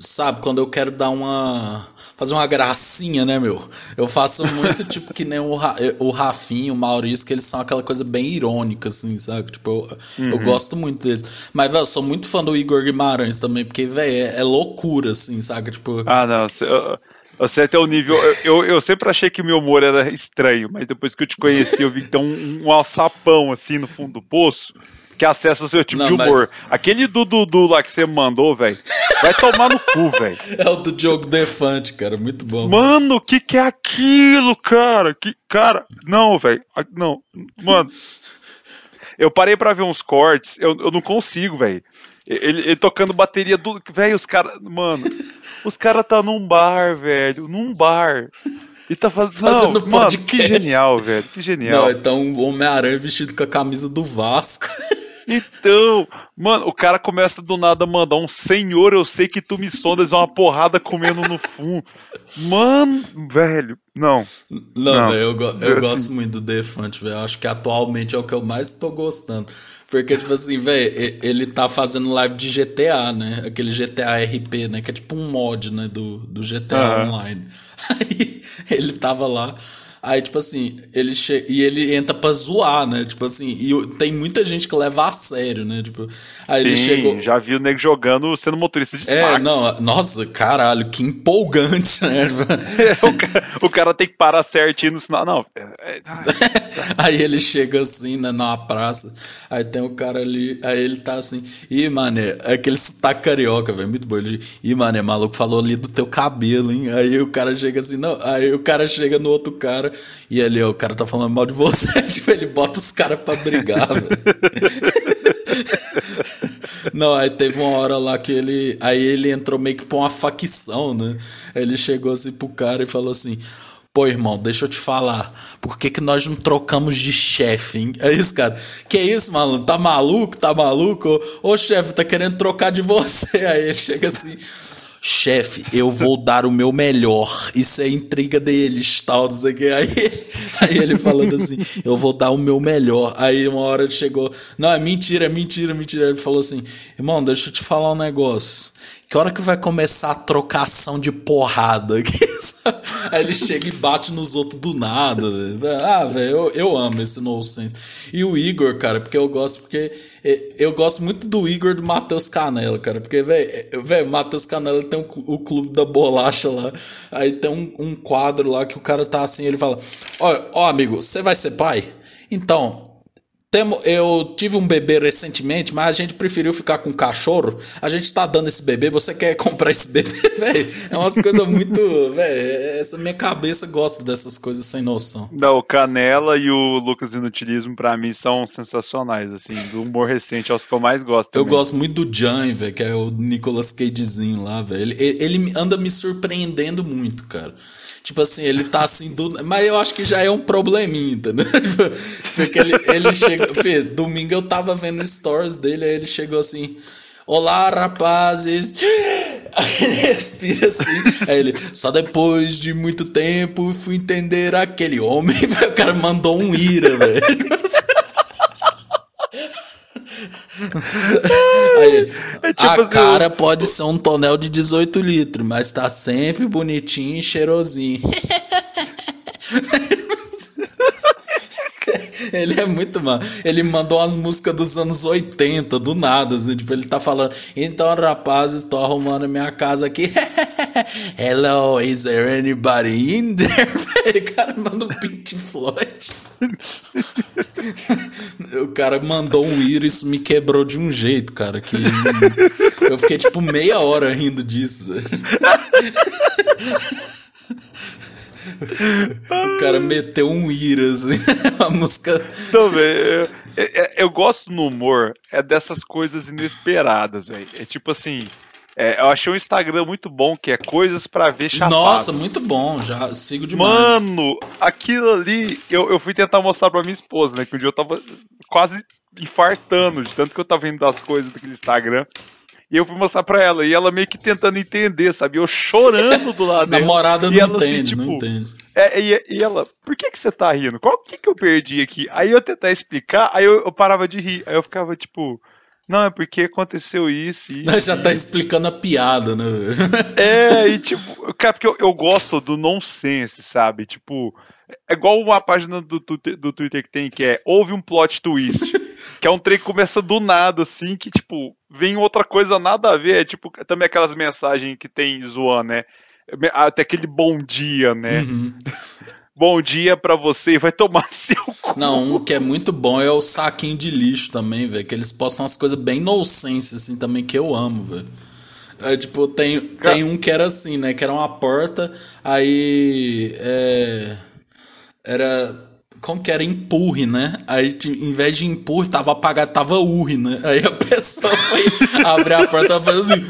Speaker 1: sabe, quando eu quero dar uma. fazer uma gracinha, né, meu? Eu faço muito, tipo, que nem o, Ra, o Rafinho, o Maurício, que eles são aquela coisa bem irônica, assim, sabe? Tipo, eu, uhum. eu gosto muito deles. Mas, velho, eu sou muito fã do Igor Guimarães também, porque, velho, é, é, loucura, assim, sabe? Tipo.
Speaker 2: Ah, não. Eu, você até o nível. Eu, eu, sempre achei que o meu humor era estranho, mas depois que eu te conheci, eu vi que tem um, um alçapão assim no fundo do poço que acessa o seu tipo Não, de humor. Mas... Aquele do Dudu lá que você mandou, velho. Vai tomar no cu, velho.
Speaker 1: É o do Diogo Defante, cara. Muito bom.
Speaker 2: Mano, o que, que é aquilo, cara? Que, cara, não, velho. Não, mano. Eu parei para ver uns cortes, eu, eu não consigo, velho. Ele, ele, tocando bateria do. Velho, os caras. Mano, os caras tá num bar, velho. Num bar. E tá faz... fazendo. Não, mano, que genial, velho. Que genial. Não,
Speaker 1: então o Homem-Aranha vestido com a camisa do Vasco.
Speaker 2: Então, mano, o cara começa do nada a mandar um senhor, eu sei que tu me sondas, uma porrada comendo no fundo. Mano, velho, não.
Speaker 1: Não, velho, eu, go eu assim. gosto muito do Defante, velho. Acho que atualmente é o que eu mais tô gostando. Porque, tipo assim, velho, ele tá fazendo live de GTA, né? Aquele GTA RP, né? Que é tipo um mod, né? Do, do GTA. Online. Aí ele tava lá. Aí, tipo assim, ele che... e ele entra pra zoar, né? Tipo assim, e tem muita gente que leva a sério, né? Tipo, aí
Speaker 2: Sim,
Speaker 1: ele chegou.
Speaker 2: Já vi o nego jogando sendo motorista de
Speaker 1: É, não, nossa, caralho, que empolgante, né?
Speaker 2: o, cara, o, cara, tem que parar certinho no sinal. Não. É,
Speaker 1: é, aí ele chega assim, né, numa praça. Aí tem o cara ali, aí ele tá assim, ih, mané, é aquele sotaque carioca, velho, muito bom. Ele, ih, mané, maluco falou ali do teu cabelo, hein? Aí o cara chega assim, não, aí o cara chega no outro cara e ali, ó, o cara tá falando mal de você. tipo, ele bota os caras pra brigar. Não, aí teve uma hora lá que ele. Aí ele entrou meio que pra uma facção, né? Ele chegou assim pro cara e falou assim. Pô, irmão, deixa eu te falar. Por que, que nós não trocamos de chefe, hein? É isso, cara. Que isso, maluco? Tá maluco? Tá maluco? Ô, ô chefe, tá querendo trocar de você. Aí ele chega assim chefe, eu vou dar o meu melhor. Isso é intriga deles, tal, não sei o que. Aí, aí ele falando assim, eu vou dar o meu melhor. Aí uma hora ele chegou, não, é mentira, é mentira, é mentira. Ele falou assim, irmão, deixa eu te falar um negócio. Que hora que vai começar a trocação de porrada aqui? Aí ele chega e bate nos outros do nada. Véio. Ah, velho, eu, eu amo esse nonsense. E o Igor, cara, porque eu gosto, porque eu gosto muito do Igor do Matheus Canela, cara. Porque, velho, o Matheus Canela tem o, clube da bolacha lá. Aí tem um, um quadro lá que o cara tá assim, ele fala: Ó, ó, amigo, você vai ser pai? Então, Temo, eu tive um bebê recentemente, mas a gente preferiu ficar com um cachorro. A gente tá dando esse bebê, você quer comprar esse bebê, velho? É umas coisas muito. velho, essa minha cabeça gosta dessas coisas sem noção.
Speaker 2: Não, o Canela e o Lucas Inutilismo, para mim, são sensacionais, assim, do humor recente, é os que eu mais gosto.
Speaker 1: Também. Eu gosto muito do Jan, velho, que é o Nicolas Cagezinho lá, velho. Ele, ele anda me surpreendendo muito, cara. Tipo assim, ele tá assim do. Mas eu acho que já é um probleminha, entendeu? Porque ele, ele chega. Fê, domingo eu tava vendo stories dele, aí ele chegou assim. Olá, rapazes! Aí ele respira assim. Aí ele, só depois de muito tempo fui entender aquele homem. O cara mandou um ira, velho. Aí, é tipo a assim, cara pode ser um tonel de 18 litros, mas tá sempre bonitinho e cheirosinho. Ele é muito mal. Ele mandou umas músicas dos anos 80, do nada, assim, tipo, ele tá falando, então, rapazes, tô arrumando minha casa aqui. Hello, is there anybody in there? o cara manda um Pink Floyd. o cara mandou um ir, isso me quebrou de um jeito, cara, que eu fiquei tipo meia hora rindo disso. O cara meteu um ira, assim, a música.
Speaker 2: Velho, eu, eu, eu, gosto no humor, é dessas coisas inesperadas, velho. É tipo assim. É, eu achei um Instagram muito bom, que é coisas para ver chapado.
Speaker 1: Nossa, muito bom, já sigo demais.
Speaker 2: Mano, aquilo ali, eu, eu fui tentar mostrar pra minha esposa, né? Que um dia eu tava quase infartando de tanto que eu tava vendo das coisas daquele Instagram. E eu fui mostrar pra ela, e ela meio que tentando entender, sabe? Eu chorando do lado
Speaker 1: dela. Namorada não ela, assim, entende, assim, tipo, não entende.
Speaker 2: É, e, e, ela, por que que você tá rindo? Qual que que eu perdi aqui? Aí eu tentar explicar, aí eu, eu parava de rir. Aí eu ficava tipo, Não, é porque aconteceu isso e.
Speaker 1: Já tá explicando a piada, né?
Speaker 2: É, e tipo, cara, porque eu, eu gosto do nonsense, sabe? Tipo, é igual uma página do, do, do Twitter que tem que é houve um plot twist. Que é um trem que começa do nada, assim, que, tipo, vem outra coisa nada a ver. É tipo, também aquelas mensagens que tem zoando, né? Até aquele bom dia, né?
Speaker 1: Uhum.
Speaker 2: Bom dia pra você e vai tomar seu cu.
Speaker 1: Não, um que é muito bom é o saquinho de lixo também, velho. Que eles postam umas coisas bem nonsense, assim, também, que eu amo, velho. É, tipo, tem, tem um que era assim, né? Que era uma porta, aí. É, era. Como que era? Empurre, né? Aí, em vez de empurre, tava apagado, tava urre, né? Aí a pessoa foi abrir a porta e fazer assim.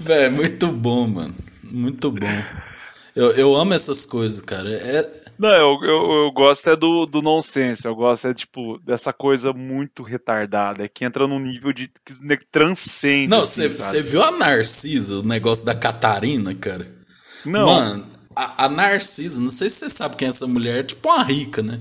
Speaker 1: Véi, muito bom, mano. Muito bom. Eu, eu amo essas coisas, cara. É...
Speaker 2: Não, eu, eu, eu, gosto é do, do nonsense. Eu gosto é, tipo, dessa coisa muito retardada. É que entra num nível de que transcende.
Speaker 1: Não, você assim, viu a Narcisa, o negócio da Catarina, cara? Não. Mano, a, a Narcisa, não sei se você sabe quem é essa mulher, é tipo uma rica, né?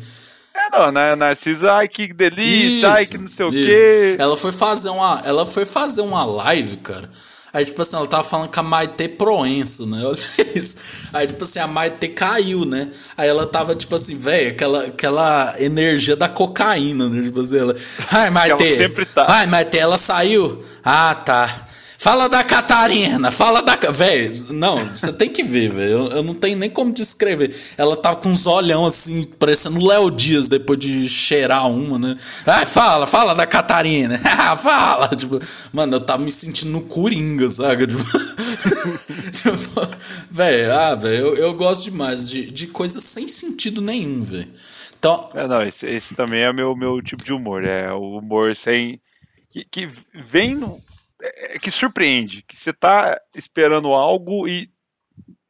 Speaker 2: É, não, né? Narcisa, ai que delícia, isso, ai que não sei isso. o quê.
Speaker 1: Ela foi fazer uma, ela foi fazer uma live, cara. Aí, tipo assim, ela tava falando com a Maite Proença, né? Olha isso. Aí, tipo assim, a Maite caiu, né? Aí ela tava, tipo assim, velho, aquela, aquela energia da cocaína, né? Tipo assim, ela. Ai, Maite. Tá. Ai, Maite, ela saiu. Ah, tá. Fala da Catarina, fala da. Velho, não, você tem que ver, velho. Eu, eu, não tenho nem como descrever. Ela tava com uns olhão assim, parecendo Léo Dias depois de cheirar uma, né? Ai, fala, fala da Catarina. fala. Tipo, mano, eu tava me sentindo no Coringa, sabe? Tipo, tipo velho, ah, velho, eu, eu gosto demais de, de coisas sem sentido nenhum, velho. Então.
Speaker 2: É, não, esse, esse também é meu, meu tipo de humor. É o humor sem. Que, que vem é, é, que surpreende, que você tá esperando algo e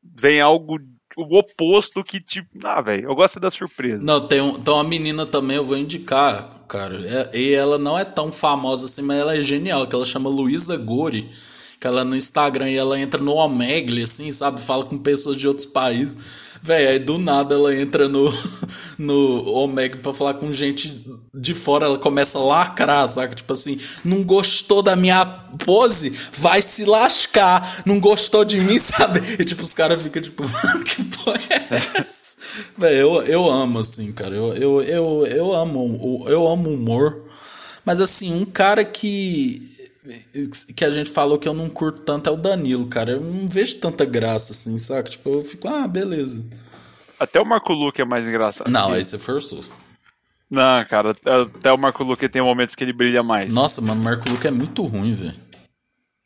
Speaker 2: vem algo o oposto que tipo, ah, velho, eu gosto da surpresa.
Speaker 1: Não, tem, um, tem uma menina também, eu vou indicar, cara, é, e ela não é tão famosa assim, mas ela é genial, que ela chama Luísa Gori que ela no Instagram e ela entra no Omegle, assim, sabe? Fala com pessoas de outros países. Véi, aí do nada ela entra no, no Omegle pra falar com gente de fora, ela começa a lacrar, saca? Tipo assim, não gostou da minha pose? Vai se lascar. Não gostou de mim, sabe? E tipo, os caras ficam tipo, que porra é essa? Véi, eu, eu amo, assim, cara. Eu, eu, eu, eu amo, eu amo humor. Mas assim, um cara que que a gente falou que eu não curto tanto é o Danilo, cara. Eu não vejo tanta graça assim, saca? Tipo, eu fico, ah, beleza.
Speaker 2: Até o Marco Luque é mais engraçado.
Speaker 1: Não, aí você forçou.
Speaker 2: Não, cara, até o Marco Luque tem momentos que ele brilha mais.
Speaker 1: Nossa, mano, o Marco Luque é muito ruim, velho.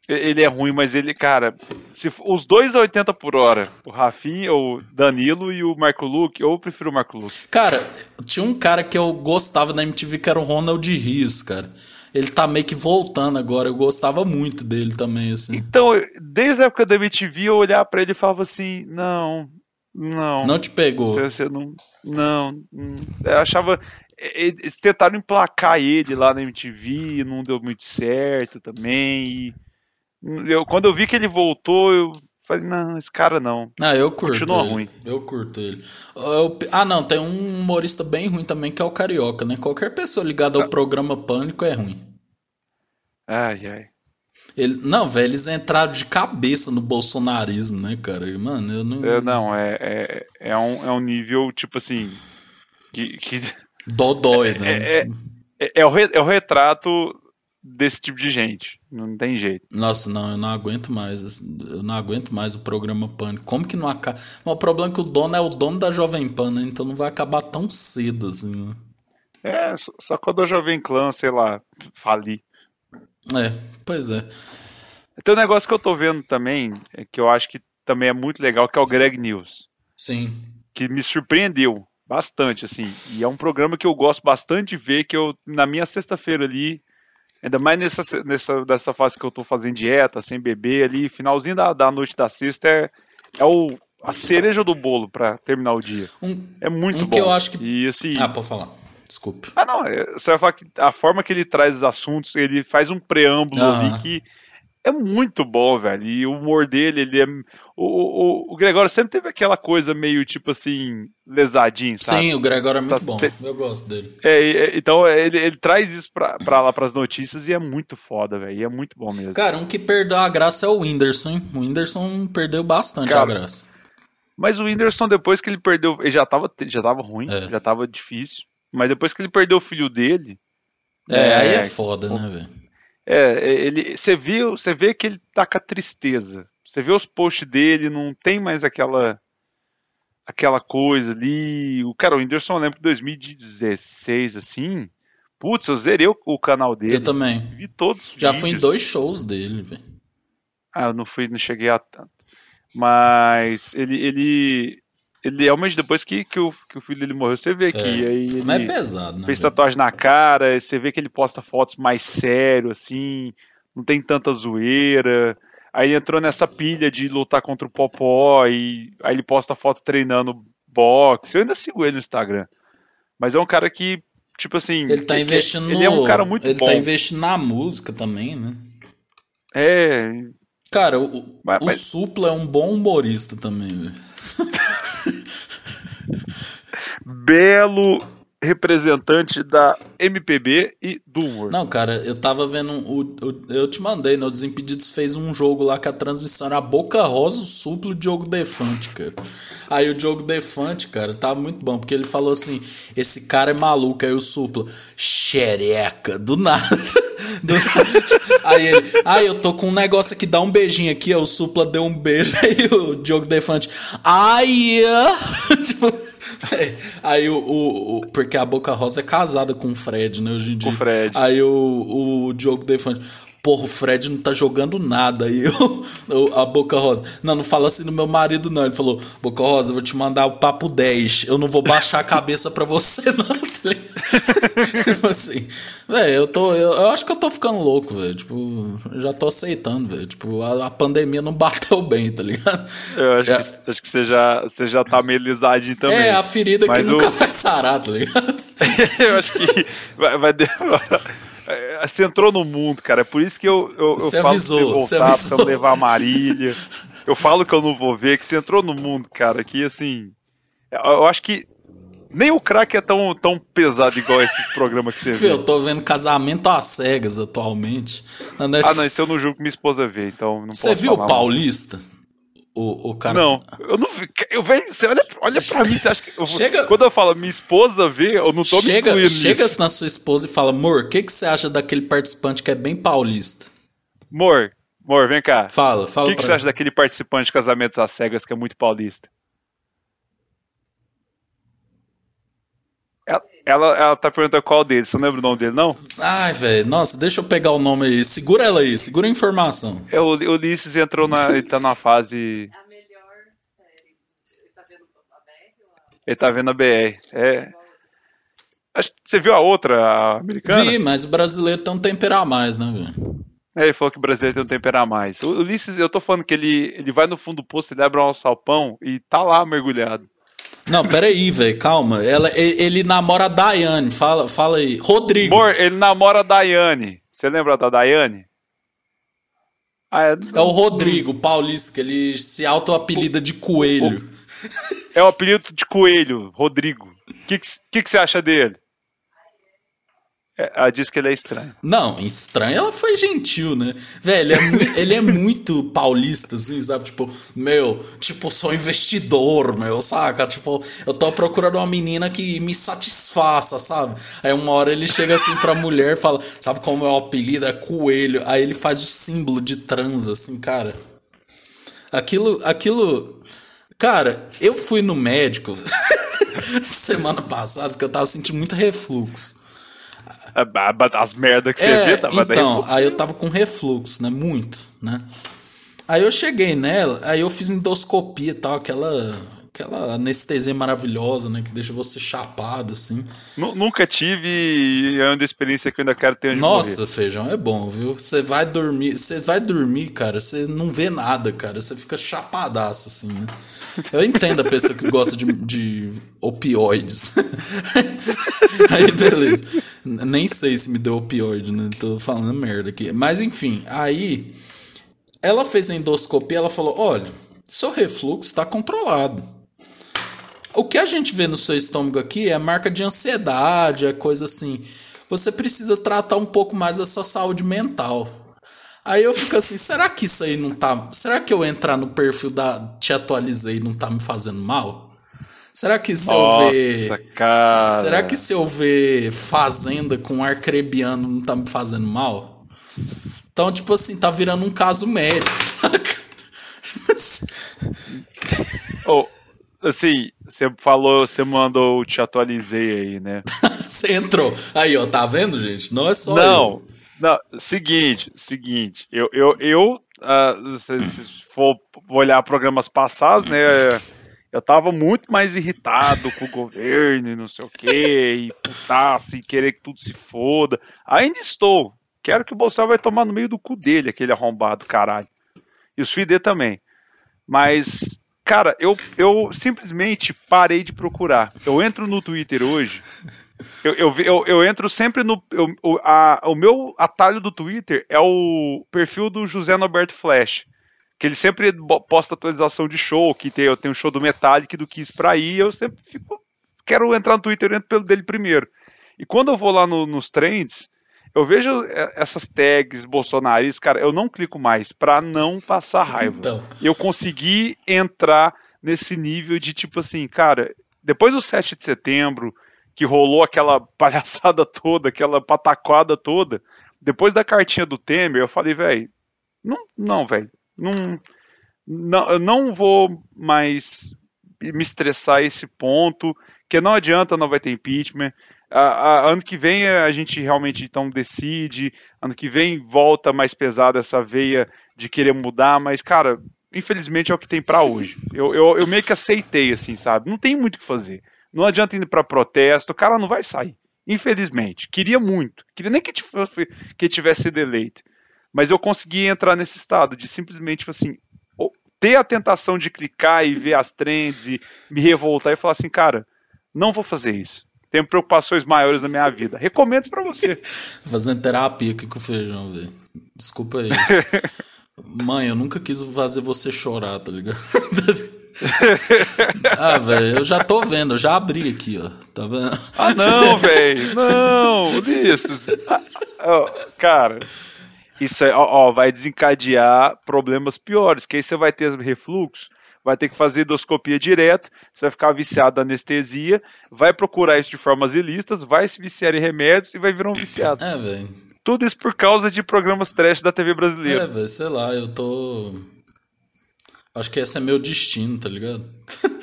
Speaker 2: Ele é ruim, mas ele, cara, se os dois a 80 por hora, o Rafinha, o Danilo e o Marco Luque, eu prefiro o Marco Luque.
Speaker 1: Cara, tinha um cara que eu gostava da MTV que era o Ronald Rios, cara. Ele tá meio que voltando agora, eu gostava muito dele também, assim.
Speaker 2: Então, desde a época da MTV, eu olhava para ele e falava assim: não, não.
Speaker 1: Não te pegou?
Speaker 2: Você, você não, não, não. Eu achava. Eles tentaram emplacar ele lá na MTV, não deu muito certo também. E eu, quando eu vi que ele voltou, eu falei, não, esse cara não.
Speaker 1: Ah, eu curto.
Speaker 2: Continua
Speaker 1: ele.
Speaker 2: ruim.
Speaker 1: Eu curto ele. Eu, ah, não, tem um humorista bem ruim também que é o Carioca, né? Qualquer pessoa ligada ao ah. programa Pânico é ruim.
Speaker 2: Ai, ai.
Speaker 1: Ele, não, velho, eles entraram de cabeça no bolsonarismo, né, cara? Mano, eu não.
Speaker 2: É, não, é, é, é, um, é um nível, tipo assim. Que. que...
Speaker 1: Dodói,
Speaker 2: né? É, é, é, o, re, é o retrato desse tipo de gente. Não tem jeito.
Speaker 1: Nossa, não, eu não aguento mais. Eu não aguento mais o programa Pânico. Como que não acaba? o problema é que o dono é o dono da Jovem Pan, né? Então não vai acabar tão cedo assim, né?
Speaker 2: É, só quando a Jovem Clã, sei lá, falir.
Speaker 1: É, pois é.
Speaker 2: Tem um negócio que eu tô vendo também, é que eu acho que também é muito legal, que é o Greg News.
Speaker 1: Sim.
Speaker 2: Que me surpreendeu bastante, assim. E é um programa que eu gosto bastante de ver, que eu, na minha sexta-feira ali, Ainda mais nessa, nessa dessa fase que eu tô fazendo dieta, sem beber ali, finalzinho da, da noite da sexta é, é o, a cereja do bolo para terminar o dia. Um, é muito um bom.
Speaker 1: que eu acho que.
Speaker 2: E, assim,
Speaker 1: ah, pode falar. Desculpe.
Speaker 2: Ah, não. É, você vai falar que a forma que ele traz os assuntos, ele faz um preâmbulo ali que. é muito bom, velho. E o humor dele, ele é. O, o, o Gregório sempre teve aquela coisa meio tipo assim, lesadinho, sabe?
Speaker 1: Sim, o Gregório é muito
Speaker 2: Tá-
Speaker 1: bom.
Speaker 2: te-
Speaker 1: Eu gosto dele.
Speaker 2: É, é, então ele, ele traz isso pra, pra lá pras notícias e é muito foda, velho. E é muito bom mesmo.
Speaker 1: Cara, um que perdeu a graça é o Whindersson, hein? O Whindersson perdeu bastante
Speaker 2: Cara,
Speaker 1: a graça.
Speaker 2: Mas o Whindersson, depois que ele perdeu. Ele já tava, já tava ruim,
Speaker 1: É.
Speaker 2: já tava difícil. Mas depois que ele perdeu o filho dele.
Speaker 1: É, aí é
Speaker 2: É,
Speaker 1: foda, né, velho?
Speaker 2: É, ele, você vê, você vê que ele tá com a tristeza. Você vê os posts dele, não tem mais aquela aquela coisa ali. O cara, o Whindersson, eu lembro que 2016 assim, putz, eu zerei o, o canal dele.
Speaker 1: Eu também.
Speaker 2: Vi todos os
Speaker 1: Já fui em dois shows dele, velho.
Speaker 2: Ah, eu não fui, não cheguei a tanto. Mas ele ele ele realmente depois que, que, o, que o filho dele morreu, você vê que aí ele
Speaker 1: Mas é pesado, né?
Speaker 2: fez tatuagem na cara, você vê que ele posta fotos mais sério, assim, não tem tanta zoeira. Aí entrou nessa pilha de lutar contra o Popó, e aí ele posta foto treinando boxe. Eu ainda sigo ele no Instagram. Mas é um cara que, tipo assim.
Speaker 1: Ele tá
Speaker 2: que-
Speaker 1: investindo
Speaker 2: Ele é um cara muito
Speaker 1: Ele
Speaker 2: bom.
Speaker 1: tá investindo na música também, né?
Speaker 2: É.
Speaker 1: Cara, o,
Speaker 2: Mas-
Speaker 1: o
Speaker 2: mas-
Speaker 1: Supla é um bom humorista também, velho.
Speaker 2: Belo representante da MPB e do humor.
Speaker 1: Não, cara, eu tava vendo. O, o- eu te mandei, né? O Desimpedidos fez um jogo lá que a transmissão era Boca Rosa, o Suplo Diogo Defante, cara. Aí o Diogo Defante, cara, tava muito bom, porque ele falou assim: esse cara é maluco. Aí o Supla, xereca, do nada. Do. Aí ele, ah, eu tô com um negócio aqui, dá um beijinho aqui. Aí o Supla deu um beijo. Aí o Diogo Defante, ai, ah." tipo. Aí o, o, o- a Boca Rosa é casada com o Fred, né? Hoje em dia.
Speaker 2: o Fred.
Speaker 1: Aí o, o Diogo Defante. Porra, o Fred não tá jogando nada. Aí eu, a Boca Rosa. Não, não fala assim no meu marido, não. Ele falou: Boca Rosa, eu vou te mandar o papo 10. Eu não vou baixar a cabeça pra você, não. Tá ligado? tipo assim. Velho, eu tô. Eu, eu acho que eu tô ficando louco, velho. Tipo, já tô aceitando, velho. Tipo, a, a pandemia não bateu bem, tá ligado?
Speaker 2: Eu acho,
Speaker 1: É.
Speaker 2: que, acho que você já, você já tá meio lisadinho também.
Speaker 1: É, a ferida
Speaker 2: Mas
Speaker 1: que
Speaker 2: o-
Speaker 1: nunca vai sarar, tá ligado?
Speaker 2: eu acho que vai, vai demorar. É, Você entrou no mundo, cara. É por isso que eu, eu, eu
Speaker 1: Você
Speaker 2: falo
Speaker 1: avisou,
Speaker 2: pra você
Speaker 1: você
Speaker 2: voltar,
Speaker 1: avisou.
Speaker 2: pra levar a Marília. Eu falo que eu não vou ver, que você entrou no mundo, cara. Que assim. Eu acho que nem o crack é tão, tão pesado igual esse programa que você vê.
Speaker 1: eu tô vendo casamento às cegas atualmente. Net-
Speaker 2: Ah, não, isso eu não julgo que minha esposa vê, então não
Speaker 1: Você viu o Paulista? O, o cara.
Speaker 2: Não, eu não. Eu vejo, você olha, olha pra mim, você acha que. eu-
Speaker 1: Chega-
Speaker 2: Quando eu falo minha esposa vê, eu não tô me
Speaker 1: Chega,
Speaker 2: incluindo
Speaker 1: chega
Speaker 2: nisso.
Speaker 1: na sua esposa e fala: Amor, o que, que você acha daquele participante que é bem paulista?
Speaker 2: Amor, amor, vem cá.
Speaker 1: Fala,
Speaker 2: O
Speaker 1: fala
Speaker 2: que, que
Speaker 1: pra
Speaker 2: você acha daquele participante de Casamentos às Cegas que é muito paulista? Ela, ela, tá perguntando qual deles. Você não lembra o nome dele, não?
Speaker 1: Ai, velho, nossa, deixa eu pegar o nome aí. Segura ela aí, segura a informação.
Speaker 2: É, o Ulisses entrou na. Ele tá na fase.
Speaker 3: A melhor série. Ele tá vendo a BR ou a...
Speaker 2: Ele tá vendo a BR. É. Acho que você viu a outra, a americana?
Speaker 1: Vi, mas o brasileiro tem um temperar a mais, né, velho?
Speaker 2: É, ele falou que o brasileiro tem um temperar mais. O Ulisses, eu tô falando que ele, ele vai no fundo do poço, ele abre um salpão e tá lá mergulhado.
Speaker 1: Não, peraí, velho, calma. Ela, ele, namora a Daiane, fala, fala aí. Rodrigo.
Speaker 2: Amor, ele namora a Daiane. Você lembra da Daiane? Ah, é,
Speaker 1: É o Rodrigo, paulista, que ele se auto-apelida de coelho.
Speaker 2: é o apelido de coelho, Rodrigo. O que, que, que que você acha dele? É, ela diz que ele é estranho.
Speaker 1: Não, estranho, ela foi gentil, né? Velho, ele é, ele é muito paulista, assim, sabe? Tipo, meu, tipo, sou investidor, meu, saca? Tipo, eu tô procurando uma menina que me satisfaça, sabe? Aí uma hora ele chega assim pra mulher e fala, sabe como é o apelido? É coelho. Aí ele faz o símbolo de trans, assim, cara. Aquilo, aquilo. Cara, eu fui no médico semana passada porque eu tava sentindo muito refluxo.
Speaker 2: As merdas que você
Speaker 1: É,
Speaker 2: vê, tava daí.
Speaker 1: então, aí eu tava com refluxo, né? Muito, né? Aí eu cheguei nela, aí eu fiz endoscopia e tal, aquela, aquela anestesia maravilhosa, né? Que deixa você chapado, assim.
Speaker 2: Nu- Nunca tive e é uma experiência que eu ainda quero ter antes
Speaker 1: Nossa,
Speaker 2: morrer.
Speaker 1: feijão, é bom, viu? Você vai dormir, você vai dormir, cara, você não vê nada, cara. Você fica chapadaço, assim, né? Eu entendo a pessoa que gosta de, de opioides. aí, beleza. Nem sei se me deu opioide, né? Tô falando merda aqui. Mas, enfim, aí ela fez a endoscopia, ela falou: olha, seu refluxo está controlado. O que a gente vê no seu estômago aqui é marca de ansiedade, é coisa assim. Você precisa tratar um pouco mais da sua saúde mental. Aí eu fico assim, será que isso aí não tá. Será que eu entrar no perfil da Te Atualizei não tá me fazendo mal? Será que se
Speaker 2: Nossa,
Speaker 1: eu ver.
Speaker 2: cara.
Speaker 1: Será que se eu ver Fazenda com arcrebiano não tá me fazendo mal? Então, tipo assim, tá virando um caso médico, saca?
Speaker 2: Oh, assim, você falou, você mandou te atualizei aí, né?
Speaker 1: Você entrou. Aí, ó, tá vendo, gente? Não é só
Speaker 2: Não, não, seguinte, seguinte, eu, eu, eu ah, se, se for olhar programas passados, né, eu tava muito mais irritado com o governo e não sei o que, e putaço, e querer que tudo se foda. Ainda estou. Quero que o Bolsonaro vai tomar no meio do cu dele, aquele arrombado, caralho. E os filhos dele também. Mas, cara, eu, eu simplesmente parei de procurar. Eu entro no Twitter hoje, eu, eu, eu, eu entro sempre no. eu- o, a- o meu atalho do Twitter é o perfil do José Norberto Flash. Que ele sempre posta atualização de show, que tem, eu tenho um show do Metallic do Kiss pra ir, eu sempre fico. Quero entrar no Twitter, eu entro pelo dele primeiro. E quando eu vou lá no- nos trends, eu vejo é, essas tags bolsonaristas, cara, eu não clico mais pra não passar raiva.
Speaker 1: Então.
Speaker 2: Eu consegui entrar nesse nível de tipo assim, cara, depois do 7 de setembro, que rolou aquela palhaçada toda, aquela pataquada toda, depois da cartinha do Temer, eu falei, velho, não, não, velho, não, não, eu não vou mais me estressar a esse ponto, que não adianta, não vai ter impeachment. A, a- ano que vem a gente realmente então decide, ano que vem volta mais pesada essa veia de querer mudar, mas cara, infelizmente é o que tem pra hoje. Eu, eu, eu meio que aceitei assim, sabe? Não tem muito o que fazer. Não adianta ir pra protesto, o cara não vai sair. Infelizmente. Queria muito. Queria nem que tivesse, que tivesse sido eleito. Mas eu consegui entrar nesse estado de simplesmente tipo assim, ter a tentação de clicar e ver as trends e me revoltar e falar assim, cara, não vou fazer isso. Tenho preocupações maiores na minha vida. Recomendo isso pra você.
Speaker 1: Fazendo terapia aqui com o feijão, velho. Desculpa aí. Mãe, eu nunca quis fazer você chorar, tá ligado? ah, velho, eu já tô vendo, eu já abri aqui, ó. Tá vendo?
Speaker 2: Ah, não, velho. Não. Ah, ó, cara, isso aí, ó, ó, vai desencadear problemas piores, que aí você vai ter refluxo, vai ter que fazer endoscopia direto, você vai ficar viciado da anestesia, vai procurar isso de formas ilícitas, vai se viciar em remédios e vai virar um viciado.
Speaker 1: É, velho.
Speaker 2: Tudo isso por causa de programas trash da TV brasileira.
Speaker 1: É, velho, sei lá, eu tô. Acho que esse é meu destino, tá ligado?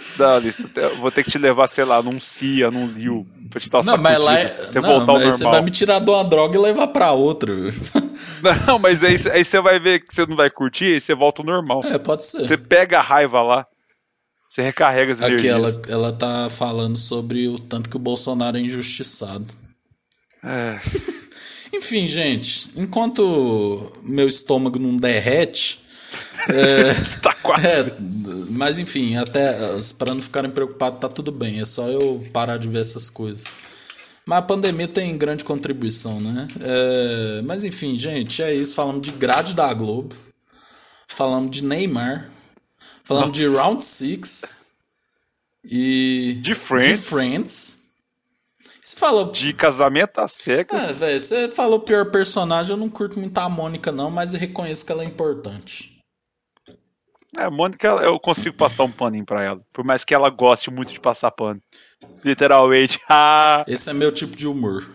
Speaker 2: Eu vou ter que te levar, sei lá, num CIA, num Liu, pra te dar
Speaker 1: Não, mas lá é.
Speaker 2: você
Speaker 1: Não,
Speaker 2: voltar ao
Speaker 1: mas você
Speaker 2: normal.
Speaker 1: vai me tirar de uma droga e levar pra outra.
Speaker 2: Não, mas aí, aí você vai ver que você não vai curtir e você volta ao normal.
Speaker 1: É, pode ser.
Speaker 2: Você pega a raiva lá, você recarrega as
Speaker 1: Aqui
Speaker 2: energias.
Speaker 1: ela, ela tá falando sobre o tanto que o Bolsonaro é injustiçado.
Speaker 2: É.
Speaker 1: Enfim, gente, enquanto meu estômago não derrete.
Speaker 2: Tá quase.
Speaker 1: É, mas enfim, até para não ficarem preocupados, tá tudo bem. É só eu parar de ver essas coisas. Mas a pandemia tem grande contribuição, né? É, mas enfim, gente, é isso. Falamos de grade da Globo. Falamos de Neymar. Falamos de Round Six E.
Speaker 2: De Friends.
Speaker 1: De Friends. Você falou.
Speaker 2: De casamento às cegas.
Speaker 1: É, velho, você falou pior personagem, eu não curto muito a Mônica, não, mas eu reconheço que ela é importante.
Speaker 2: É, a Mônica, eu consigo passar um paninho pra ela. Por mais que ela goste muito de passar pano. Literalmente. Ah,
Speaker 1: Esse é meu tipo de humor.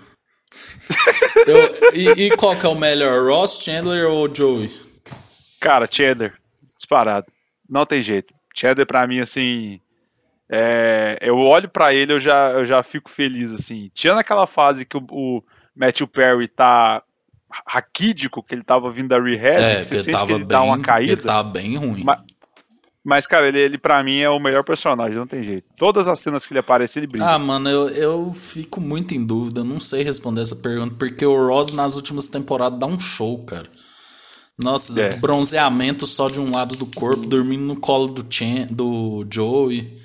Speaker 1: Eu- e, e qual que é o melhor, Ross, Chandler ou Joey?
Speaker 2: cara, Cheddar. Disparado. Não tem jeito. Cheddar pra mim, assim. é, eu olho pra ele, eu já, eu já fico feliz, assim. Tinha naquela fase que o, o Matthew Perry tá raquídico, que ele tava vindo da rehab,
Speaker 1: É,
Speaker 2: você
Speaker 1: ele
Speaker 2: sente
Speaker 1: tava
Speaker 2: que ele
Speaker 1: bem.
Speaker 2: dá uma caída.
Speaker 1: Ele tava bem ruim.
Speaker 2: Mas- Mas, cara, ele, ele pra mim é o melhor personagem, não tem jeito. Todas as cenas que ele aparece, ele brilha.
Speaker 1: Ah, mano, eu, eu fico muito em dúvida, não sei responder essa pergunta, porque o Ross nas últimas temporadas dá um show, cara. Nossa,
Speaker 2: É.
Speaker 1: bronzeamento só de um lado do corpo, dormindo no colo do, Chan, do Joey.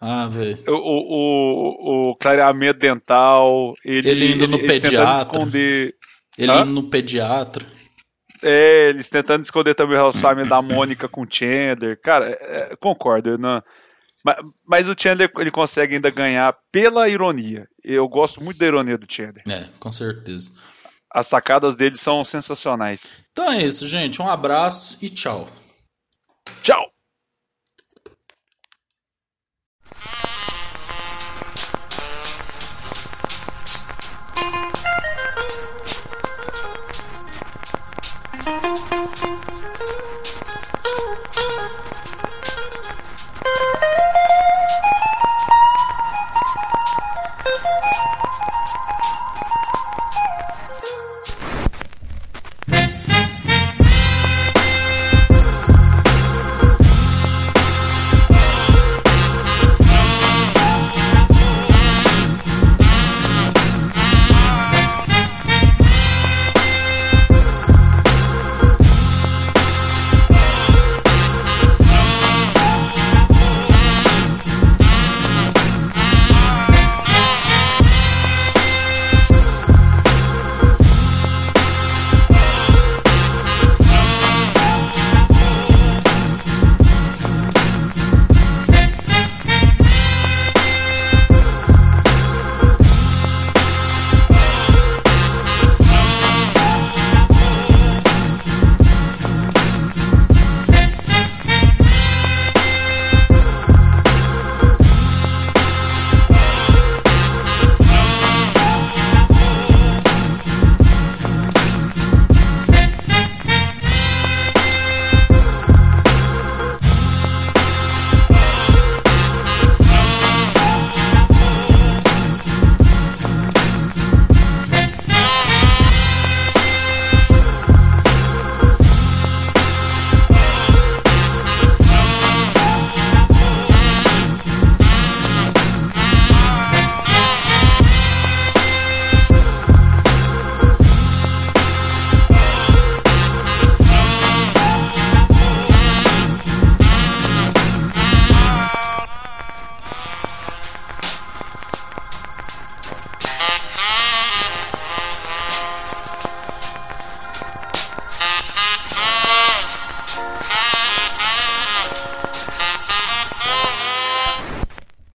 Speaker 1: Ah, velho.
Speaker 2: O, o, o, o clareamento dental, ele,
Speaker 1: Ele indo no
Speaker 2: tentando
Speaker 1: pediatra.
Speaker 2: esconder.
Speaker 1: Ele
Speaker 2: Hã?
Speaker 1: indo no pediatra.
Speaker 2: É, eles tentando esconder também o relacionamento da Mônica com o Chandler. Cara, é, é, concordo. Não... Mas, mas o Chandler ele consegue ainda ganhar pela ironia. Eu gosto muito da ironia do Chandler.
Speaker 1: É, com certeza.
Speaker 2: As sacadas dele são sensacionais.
Speaker 1: Então é isso, gente. Um abraço e tchau.
Speaker 2: Tchau!